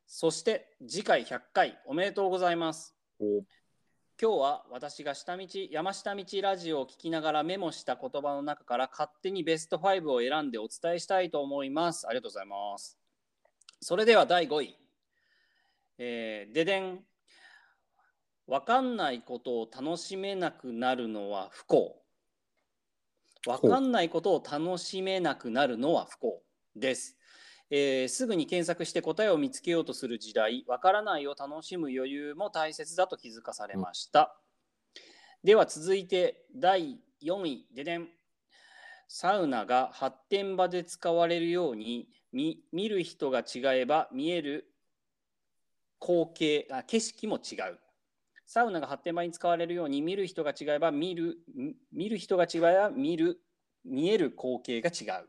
そして次回100回おめでとうございます。お今日は私が下道山下道ラジオを聞きながらメモした言葉の中から勝手にベスト5を選んでお伝えしたいと思います。ありがとうございます。それでは第5位。えーででん。わかんないことを楽しめなくなるのは不幸。わかんないことを楽しめなくなるのは不幸です。えーすぐに検索して答えを見つけようとする時代、わからないを楽しむ余裕も大切だと気づかされました。では続いて第4位ででん。サウナが発展場で使われるように見見る人が違えば見える光景あ景色も違う。サウナが発展場に使われるように見る人が違えば見る見る人が違えば見る見える光景が違う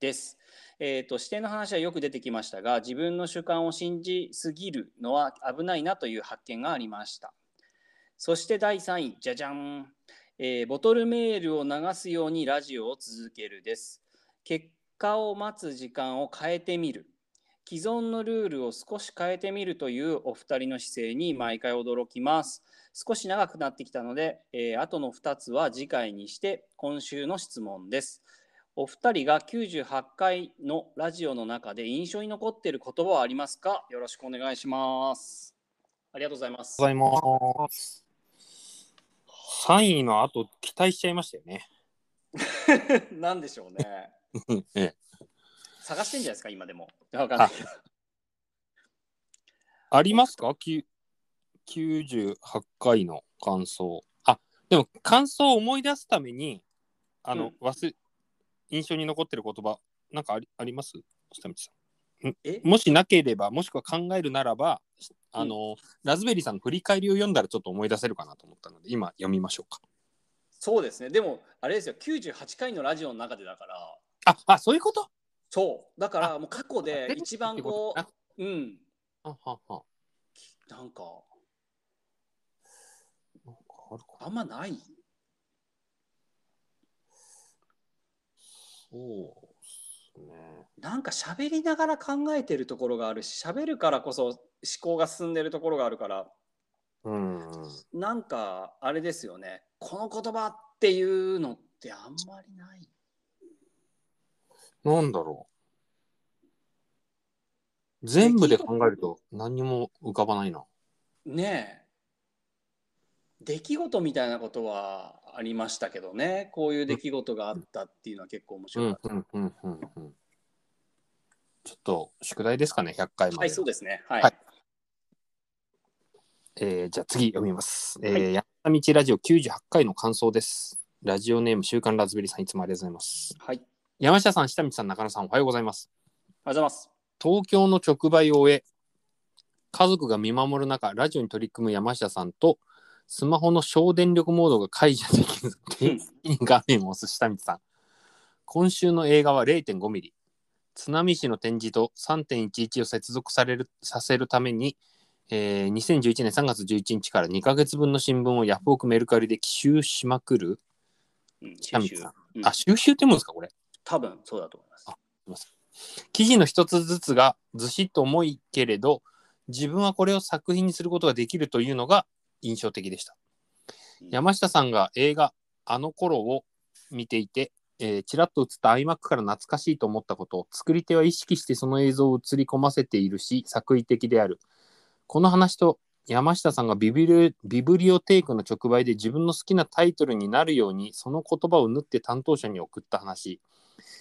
です。えー、と視点の話はよく出てきましたが自分の主観を信じすぎるのは危ないなという発見がありました。そして第3位じゃじゃん、えーボトルメールを流すようにラジオを続けるです。結果を待つ時間を変えてみる。既存のルールを少し変えてみるというお二人の姿勢に毎回驚きます。少し長くなってきたので、えー、後の2つは次回にして今週の質問です。お二人が98回のラジオの中で印象に残っている言葉はありますか？よろしくお願いします。ありがとうございます。ございます。3位の後、期待しちゃいましたよね。なんでしょうね。ええ探してんじゃないですか、今でも。わかんないけど。ありますか？きゅ ?98 回の感想。あ、でも感想を思い出すために、あの、忘れ、印象に残ってる言葉、なんかありあります？下道さえ？ん？もしなければ、もしくは考えるならば、あの、ラズベリーさんの振り返りを読んだらちょっと思い出せるかなと思ったので、今読みましょうか。そうですね。でも、あれですよ、98回のラジオの中でだから、あ、あ、そういうこと？そう。だから、もう過去で一番こあう、うん、ははは。なんか、あんまない？そうですね。なんか喋りながら考えてるところがあるし、喋るからこそ思考が進んでるところがあるから、うん。なんかあれですよね。この言葉っていうのってあんまりない。なんだろう。全部で考えると何にも浮かばないな。ねえ。出来事みたいなことはありましたけどね。こういう出来事があったっていうのは結構面う白かった。んうんうんうんうん。ちょっと宿題ですかね、100回まで。はい、そうですね。はい。はいえーじゃあ次読みます。えーはい山道ラジオ98回の感想です。ラジオネーム週刊ラズベリーさんいつもありがとうございます。はい。山下さん、下道さん、中野さんおはようございます。ありがとうございます。東京の直売を終え家族が見守る中ラジオに取り組む山下さんとスマホの省電力モードが解除できず定期的に画面を押す下道さん。今週の映画は0.5ミリ。津波市の展示と3.11を接続されるさせるために、えー2011年3月11日から2ヶ月分の新聞をヤフオクメルカリで奇襲しまくる、うん、下道さん。うん。あ収集ってもんですかこれ？多分そうだと思います。記事の一つずつがずしっと重いけれど自分はこれを作品にすることができるというのが印象的でしたうん山下さんが映画「あの頃を見ていて、えーちらっと映った iMac から懐かしいと思ったことを作り手は意識してその映像を映り込ませているし作為的であるこの話と山下さんがビブリビブリオテイクの直売で自分の好きなタイトルになるようにその言葉を縫って担当者に送った話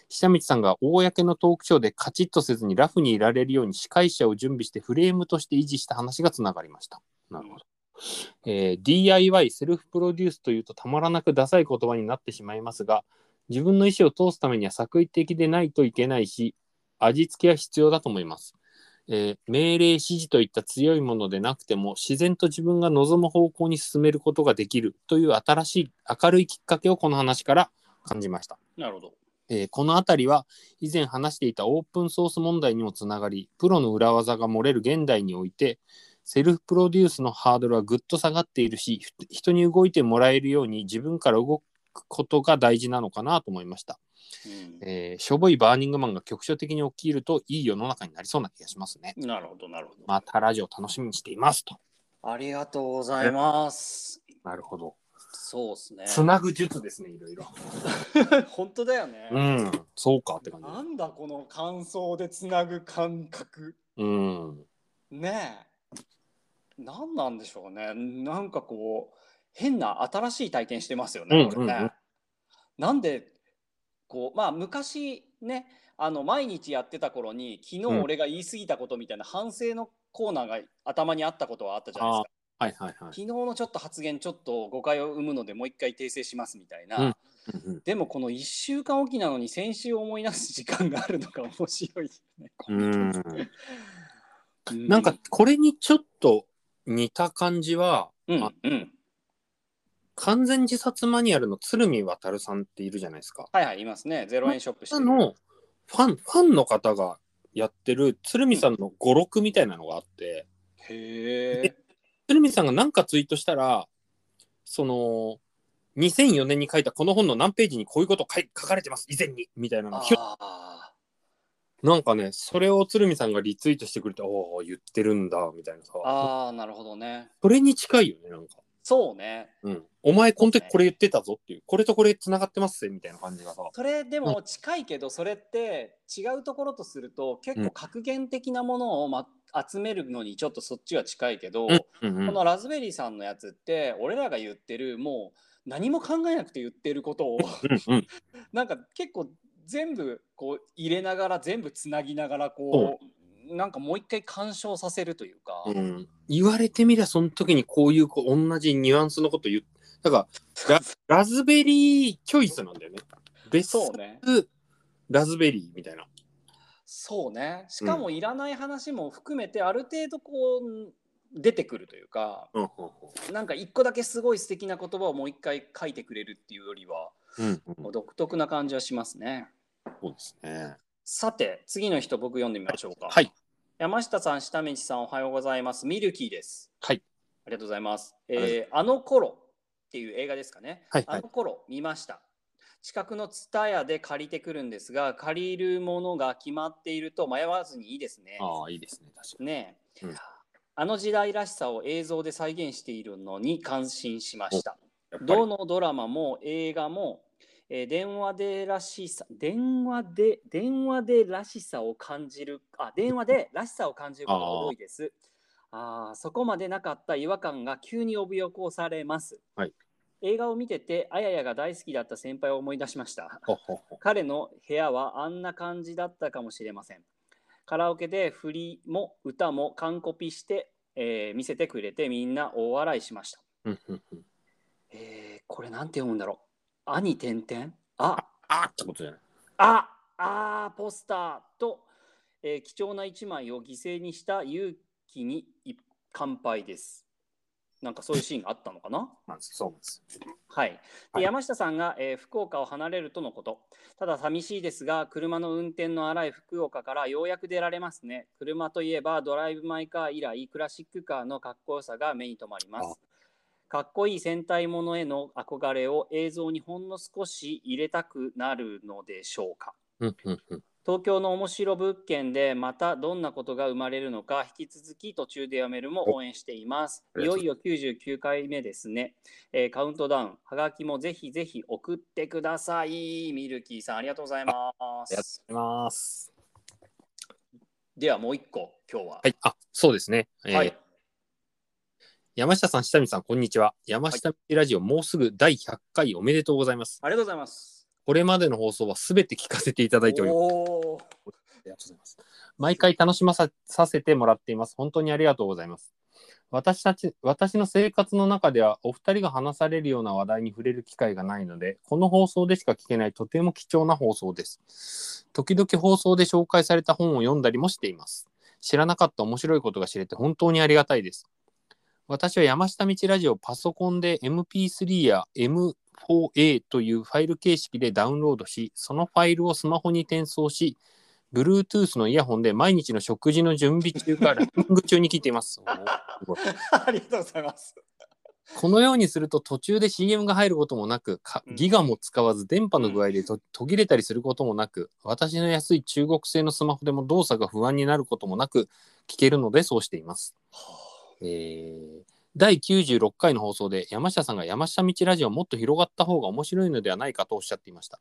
下道さんが公のトークショーでカチッとせずにラフにいられるように司会者を準備してフレームとして維持した話がつながりました。なるほど。えー DIY セルフプロデュースというとたまらなくダサい言葉になってしまいますが自分の意思を通すためには作為的でないといけないし味付けは必要だと思います、えー命令指示といった強いものでなくても自然と自分が望む方向に進めることができるという新しい明るいきっかけをこの話から感じましたなるほど。えーこの辺りは以前話していたオープンソース問題にもつながりプロの裏技が漏れる現代においてセルフプロデュースのハードルはぐっと下がっているしふ人に動いてもらえるように自分から動くことが大事なのかなと思いました、うんえーしょぼいバーニングマンが局所的に起きるといい世の中になりそうな気がしますねなるほど、なるほど。またラジオ楽しみにしていますとありがとうございます。なるほどそうですね。つなぐ術ですねいろいろ 本当だよね。うんそうかって感じなんだこの感想でつなぐ感覚。うんねえ。何なんでしょうね。なんかこう、変な新しい体験してますよね、うんこれね。なんで、こう、まあ昔ね、あの毎日やってた頃に、昨日うん俺が言い過ぎたことみたいな反省のコーナーが頭にあったことはあったじゃないですか。はいはいはい昨日のちょっと発言ちょっと誤解を生むのでもう一回訂正しますみたいな、うんでもこの1週間おきなのに先週思い出す時間があるのが面白いですね。うんうなんかこれにちょっと似た感じは、うんあうん。完全自殺マニュアルの鶴見渉さんっているじゃないですか。はいはいいますね。ゼロ円ショップしてる。あのファンファンの方がやってる鶴見さんの語録みたいなのがあって、へえ。鶴見さんが何かツイートしたらその2004年に書いたこの本の何ページにこういうこと書い書かれてます以前にみたいなのがひょあなんかねそれを鶴見さんがリツイートしてくれておお言ってるんだみたいなさ。ーあーなるほどね。それに近いよねなんか。そうね。うん、お前この時これ言ってたぞっていう。これとこれつながってますぜみたいな感じがさ。それでも近いけどそれって違うところとすると結構格言的なものを、ま、集めるのにちょっとそっちは近いけど、うんうんうん。このラズベリーさんのやつって俺らが言ってるもう何も考えなくて言ってることを なんか結構全部こう入れながら全部つなぎながらこう、なんかもう一回鑑賞させるというか、うん。言われてみりゃその時にこういうこう同じニュアンスのこと言う。だからラ ラズベリーチョイスなんだよね。ベスそうね。ラズベリーみたいな。そうね。しかもいらない話も含めてある程度こう出てくるというかうんうん。なんか一個だけすごい素敵な言葉をもう一回書いてくれるっていうよりはうんうん独特な感じはしますね。そうですねさて次の人僕読んでみましょうか。はい山下さん、下道さん、おはようございます。ミルキーです。はいありがとうございます。えーあの頃っていう映画ですかね。はいはいあの頃見ました。近くのツタヤで借りてくるんですが、借りるものが決まっていると迷わずにいいですね。ああいいですね確かにねえ、うんあの時代らしさを映像で再現しているのに感心しました。どのドラマも映画も、えー電話でらしさ電話で電話でらしさを感じるあ電話でらしさを感じることが多いです。ああそこまでなかった違和感が急に呼び起こされます。はい映画を見ててあややが大好きだった先輩を思い出しました。彼の部屋はあんな感じだったかもしれません。カラオケで振りも歌も完コピして、えー見せてくれてみんな大笑いしました。えーこれなんて読むんだろう。あに点々ああってことじゃないああーポスターと、えー貴重な一枚を犠牲にした勇気にい乾杯です。なんかそういうシーンがあったのかな？そうですはい、ではい山下さんが、えー福岡を離れるとのこと。ただ寂しいですが、車の運転の荒い福岡からようやく出られますね。車といえばドライブ・マイ・カー以来、クラシックカーのかっこよさが目に留まります。かっこいい戦隊ものへの憧れを映像にほんの少し入れたくなるのでしょうか？東京の面白物件でまたどんなことが生まれるのか引き続き途中でやめるも応援しています。いよいよ99回目ですね。えーカウントダウン、はがきもぜひぜひ送ってください。ミルキーさんありがとうございまありがとうす。ございますではもう一個今日は。はいあそうですね、えーはい山下さん下見さんこんにちは山下道ラジオ、もうすぐ第100回おめでとうございますありがとうございます。これまでの放送はすべて聞かせていただいておりますおーありがとうございます。毎回楽しまささせてもらっています。本当にありがとうございます。私たち、私の生活の中ではお二人が話されるような話題に触れる機会がないので、この放送でしか聞けないとても貴重な放送です。時々放送で紹介された本を読んだりもしています。知らなかった面白いことが知れて本当にありがたいです。私は山下道ラジオをパソコンで MP3 や M4A というファイル形式でダウンロードし、そのファイルをスマホに転送し、Bluetooth のイヤホンで毎日の食事の準備中か ランニング中に聞いています。ありがとうございます。このようにすると途中で CM が入ることもなく、ギガも使わず電波の具合でと途切れたりすることもなく、私の安い中国製のスマホでも動作が不安になることもなく聞けるのでそうしています。えー第96回の放送で山下さんが山下道ラジオもっと広がった方が面白いのではないかとおっしゃっていました。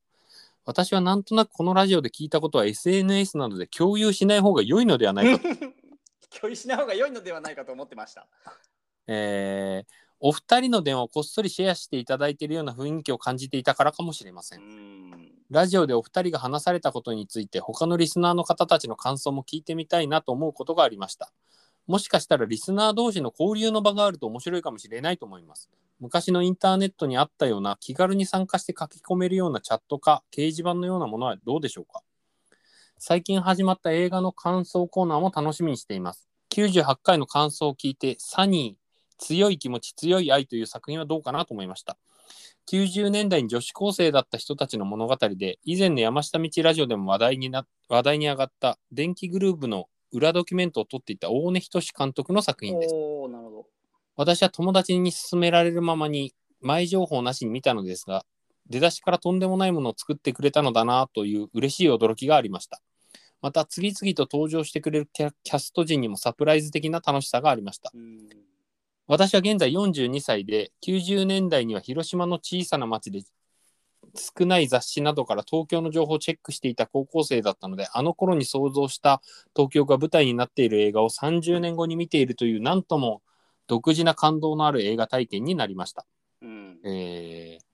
私はなんとなくこのラジオで聞いたことは SNS などで共有しない方が良いのではないかと 共有しない方が良いのではないかと思ってました。えーお二人の電話をこっそりシェアしていただいているような雰囲気を感じていたからかもしれませ。うんん。ラジオでお二人が話されたことについて他のリスナーの方たちの感想も聞いてみたいなと思うことがありました。もしかしたらリスナー同士の交流の場があると面白いかもしれないと思います。昔のインターネットにあったような気軽に参加して書き込めるようなチャットか掲示板のようなものはどうでしょうか最近始まった映画の感想コーナーも楽しみにしています。98回の感想を聞いて、サニー、強い気持ち、強い愛という作品はどうかなと思いました。90年代に女子高生だった人たちの物語で、以前の山下道ラジオでも話題にな話題に上がった電気グループの裏ドキュメントを撮っていた大根仁監督の作品です。おおなるほど。私は友達に勧められるままに前情報なしに見たのですが出だしからとんでもないものを作ってくれたのだなという嬉しい驚きがありましたまた次々と登場してくれるキャキャスト陣にもサプライズ的な楽しさがありましたうん。私は現在42歳で90年代には広島の小さな町で少ない雑誌などから東京の情報をチェックしていた高校生だったのであの頃に想像した東京が舞台になっている映画を30年後に見ているというなんとも独自な感動のある映画体験になりました、うん。えー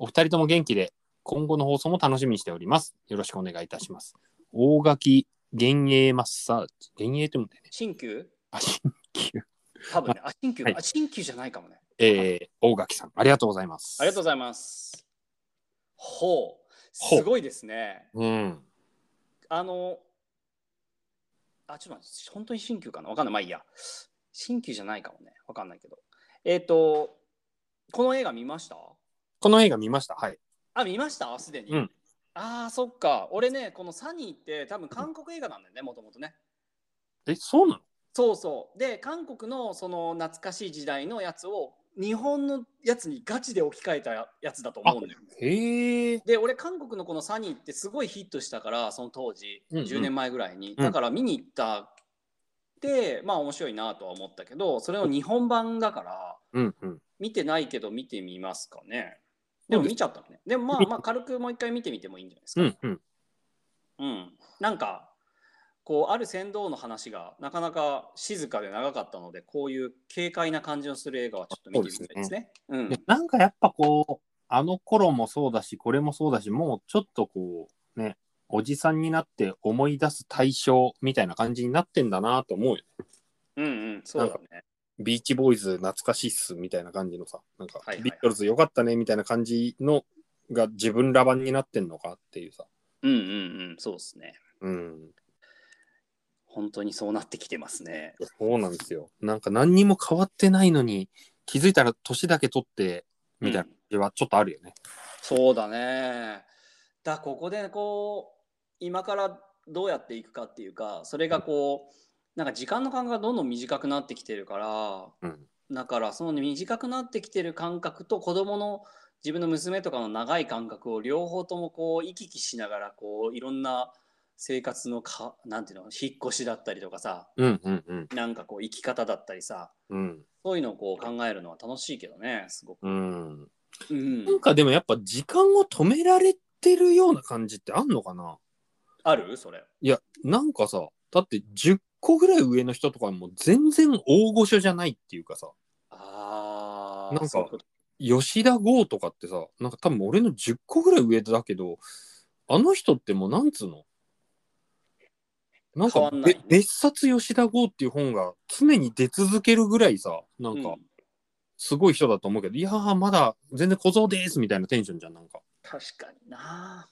お二人とも元気で今後の放送も楽しみにしております。よろしくお願いいたします。大垣幻影マッサージ幻影って言うんだよね。新旧？あ新旧。多分ね。あ、新旧、はい。あ、新旧じゃないかもね。えー、大垣さんありがとうございます。ありがとうございます。ほう。すごいですね。うんあの、あ、ちょっと待って、本当に新旧かな？わかんない。まあいいや。新旧じゃないかもね。わかんないけど。えっ、と、この映画見ました？この映画見ましたはいあ、見ました？すでに。うんああ、そっか。俺ね、このサニーって多分韓国映画なんだよね、もともとね。えそうなの？そうそう。で、韓国のその懐かしい時代のやつを日本のやつにガチで置き換えたやつだと思うのよ。へえで、俺、韓国のこのサニーってすごいヒットしたから、その当時、うんうん10年前ぐらいに。うんだから見に行ったって、まあ面白いなとは思ったけど、それを日本版だから、うんうん見てないけど見てみますかね。でも見ちゃったのね。でもまあまあ軽くもう一回見てみてもいいんじゃないですか。うんうんうん、なんかこうある船頭の話がなかなか静かで長かったのでこういう軽快な感じのする映画はちょっと見てみたいですね。うんでなんかやっぱこうあの頃もそうだしこれもそうだしもうちょっとこうねおじさんになって思い出す対象みたいな感じになってんだなと思うよねうんうんそうだね。ビーチボーイズ懐かしいっすみたいな感じのさなんか、はいはいビートルズよかったねみたいな感じのが自分ら版になってんのかっていうさうんうんうんそうですね。うん本当にそうなってきてますね。そうなんですよなんか何にも変わってないのに気づいたら年だけ取ってみたいな感じはちょっとあるよね、そうだね。だここでこう今からどうやっていくかっていうかそれがこうなんか時間の間隔がどんどん短くなってきてるからうんだからその短くなってきてる感覚と子供の自分の娘とかの長い感覚を両方ともこう行き来しながらこういろんな生活のかなんていうの引っ越しだったりとかさうんうんうん。なんかこう生き方だったりさうん。そういうのをこう考えるのは楽しいけどねすごく。うん。うん。なんかでもやっぱ時間を止められてるような感じってあんのかな？ある？それ。いや、なんかさ、だって10個ぐらい上の人とかも全然大御所じゃないっていうかさ、ああ。なんか吉田剛とかってさ、なんか多分俺の10個ぐらい上だけど、あの人ってもうなんつうの？なんか別冊吉田剛っていう本が常に出続けるぐらいさなんかうん。すごい人だと思うけど、いやーまだ全然小僧ですみたいなテンションじゃんなんか。確かにな。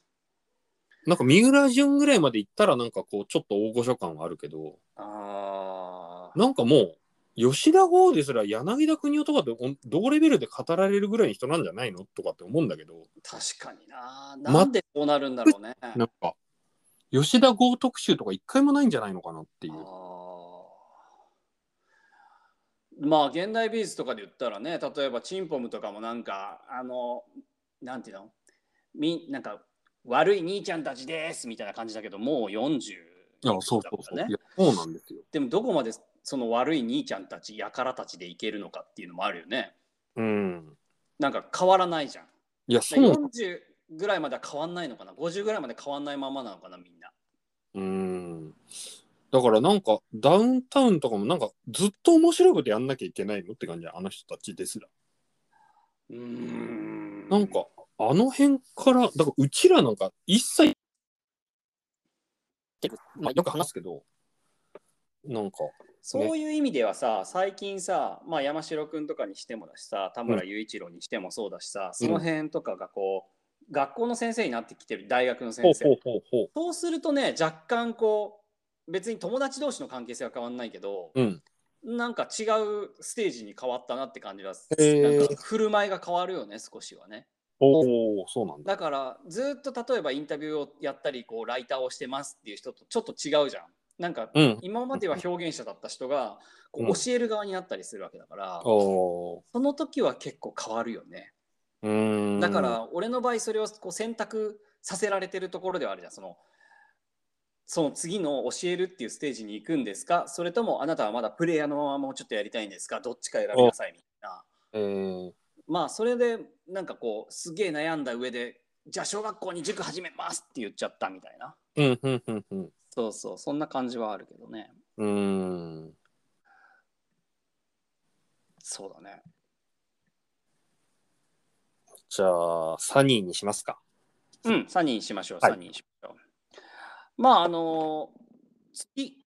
なんか三浦淳ぐらいまで行ったらなんかこうちょっと大御所感はあるけどあー。なんかもう吉田剛ですら柳田国男とかって同レベルで語られるぐらいの人なんじゃないのとかって思うんだけど。確かにな。まなんでこうなるんだろうね、なんか吉田剛特集とか一回もないんじゃないのかなっていう。まあ現代美術とかで言ったらね例えばチンポムとかもなんかあのなんていうの？みなんか悪い兄ちゃんたちですみたいな感じだけどもう40いやそうそうそう、そうなんですよ。でもどこまでその悪い兄ちゃんたちやからたちでいけるのかっていうのもあるよね。うん。なんか変わらないじゃん。いやそうなん40ぐらいまでは変わんないのかな？50ぐらいまで変わんないままなのかなみんな。うん。だからなんかダウンタウンとかもなんかずっと面白いことやんなきゃいけないのって感じあの人たちですら。うーん。なんかあの辺からだからうちらなんか一切まあ、よく話すけどなんかそういう意味ではさ、最近さ、まあ、山城君とかにしてもだしさ田村雄一郎にしてもそうだしさ、その辺とかがこう学校の先生になってきてる大学の先生。そうするとね若干こう別に友達同士の関係性は変わんないけど、うん。なんか違うステージに変わったなって感じがなんか振る舞いが変わるよね少しはねおおそうなんだ。だからずっと例えばインタビューをやったりこうライターをしてますっていう人とちょっと違うじゃんなんかうん。今までは表現者だった人がこう教える側になったりするわけだから、おその時は結構変わるよね。だから俺の場合それをこう選択させられてるところではあるじゃん。そのその次の教えるっていうステージに行くんですか？それともあなたはまだプレイヤーのままもうちょっとやりたいんですか？どっちか選びなさいみたいな。えー、まあそれでなんかこうすげえ悩んだ上でじゃあ小学校に塾始めますって言っちゃったみたいな。うんうんうんうん。そうそうそんな感じはあるけどね。うーん。そうだねじゃあ、サニーにしますか。うんサニーにしましょうはい。サニーにしましょう、まああの次。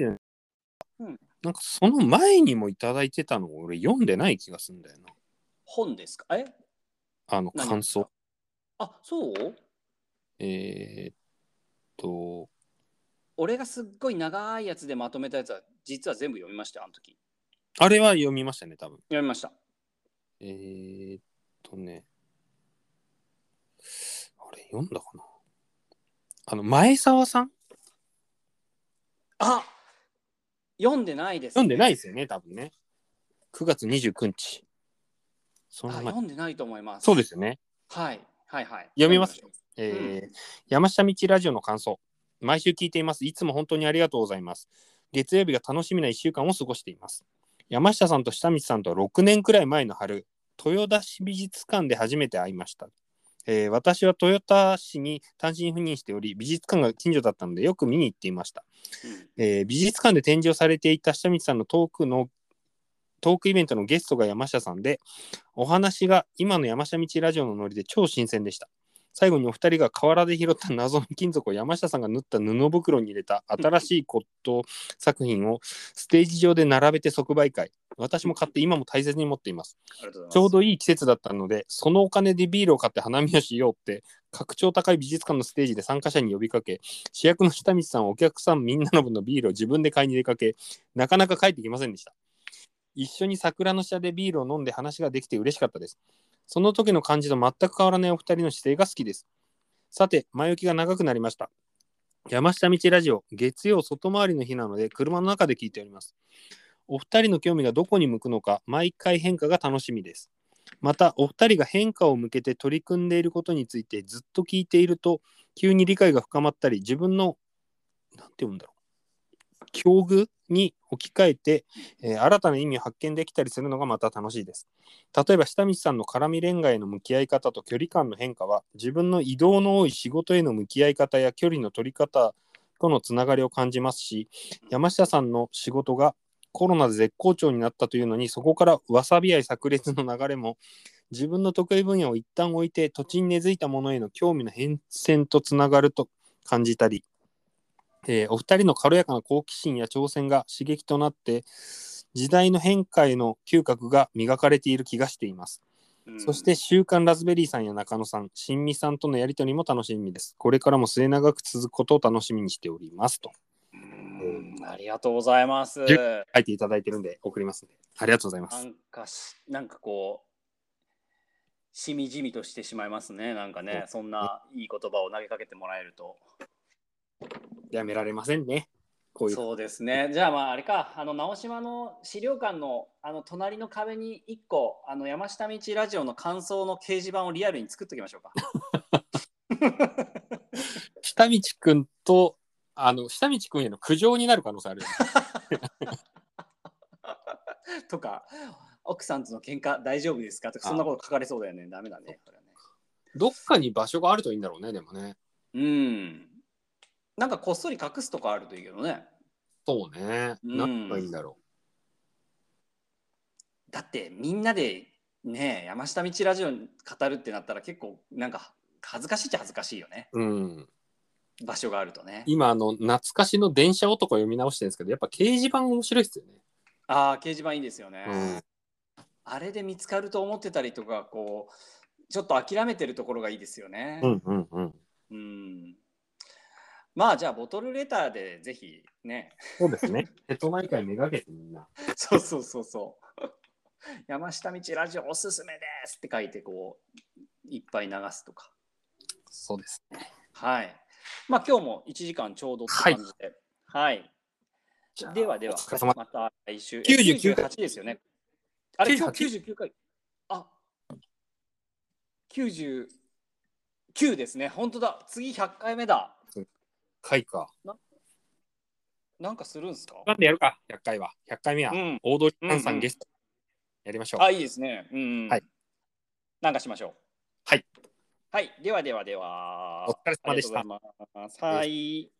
うん。なんかその前にもいただいてたのを俺読んでない気がするんだよな。本ですか？え？あの何感想。あそう？えー、っと、俺がすっごい長いやつでまとめたやつは実は全部読みましたよあの時。あれは読みましたね、多分。読みました。えー、っとね。あれ、読んだかな？あの、前澤さん？あ読んでないです、読んでないですよね、多分ね。9月29日。そあの前読んでないと思いますそうですよね。はいはいはい読みますよえー山下道ラジオの感想。毎週聞いています。いつも本当にありがとうございます。月曜日が楽しみな1週間を過ごしています。山下さんと下道さんとは6年くらい前の春、豊田市美術館で初めて会いました。えー私は豊田市に単身赴任しており、美術館が近所だったのでよく見に行っていました。うんえー美術館で展示をされていた下道さんのトークのトークイベントのゲストが山下さんでお話が今の山下道ラジオのノリで超新鮮でした最後にお二人が河原で拾った謎の金属を山下さんが縫った布袋に入れた新しい骨董作品をステージ上で並べて即売会。私も買って今も大切に持っています。ちょうどいい季節だったのでそのお金でビールを買って花見をしようって格調高い美術館のステージで参加者に呼びかけ主役の下道さんはお客さんみんなの分のビールを自分で買いに出かけなかなか帰ってきませんでした。一緒に桜の下でビールを飲んで話ができて嬉しかったですその時の感じと全く変わらないお二人の姿勢が好きです。さて前置きが長くなりました。山下道ラジオ月曜外回りの日なので車の中で聞いております。お二人の興味がどこに向くのか毎回変化が楽しみです。またお二人が変化を向けて取り組んでいることについてずっと聞いていると急に理解が深まったり自分のなんて言うんだろう。境遇に置き換えて、えー新たな意味を発見できたりするのがまた楽しいです。例えば下道さんの絡み恋愛への向き合い方と距離感の変化は自分の移動の多い仕事への向き合い方や距離の取り方とのつながりを感じますし山下さんの仕事がコロナで絶好調になったというのにそこからわさび愛炸裂の流れも自分の得意分野を一旦置いて土地に根付いたものへの興味の変遷とつながると感じたりえーお二人の軽やかな好奇心や挑戦が刺激となって時代の変化への嗅覚が磨かれている気がしています。うんそして、週刊ラズベリーさんや中野さん、新美さんとのやりとりも楽しみです。これからも末永く続くことを楽しみにしておりますとうんありがとうございます。じ書いていただいてるんで送りますんで。ありがとうございます。なんかし、なんかこう、しみじみとしてしまいますね。なんかね、そんないい言葉を投げかけてもらえると。やめられませんね。こういう。そうですね。じゃあまああれか、あの直島の資料館のあの隣の壁に1個、あの山下道ラジオの感想の掲示板をリアルに作っときましょうか。下道くんと、あの、下道くんへの苦情になる可能性ある。とか、奥さんとの喧嘩大丈夫ですか？とか、そんなこと書かれそうだよね。ダメだね。これはねどっかに場所があるといいんだろうね、でもね。うん。なんかこっそり隠すとかあるといいけどね。そうね。うん何がいいんだろだってみんなでね山下道ラジオに語るってなったら結構なんか恥ずかしいっちゃ恥ずかしいよねう。うん。場所があるとね。今、あの、懐かしの電車男読み直してるんですけど、やっぱ掲示板面白いですよね。ああ掲示板いいですよね。うんあれで見つかると思ってたりとかこうちょっと諦めてるところがいいですよね。うんうんうん。うんまあじゃあボトルレターでぜひねそうですね。瀬戸内海めがけてみんな。そうそうそうそう山下道ラジオおすすめですって書いてこういっぱい流すとか。そうですね。はい。まあ今日も1時間ちょうどって感じで。はい。じゃあではではまた来週。99 98ですよね。あれ、今日98 99回。あ99ですね。本当だ。次100回目だ。回か。なんかするんすか？なんでやる？か、100回は。100回目は、うん。オードリー・ハンさうんうんんゲスト。やりましょう。あ、いいですね。うん、うん。はい。なんかしましょう。はい。はい。ではではでは。お疲れ様でした。はい。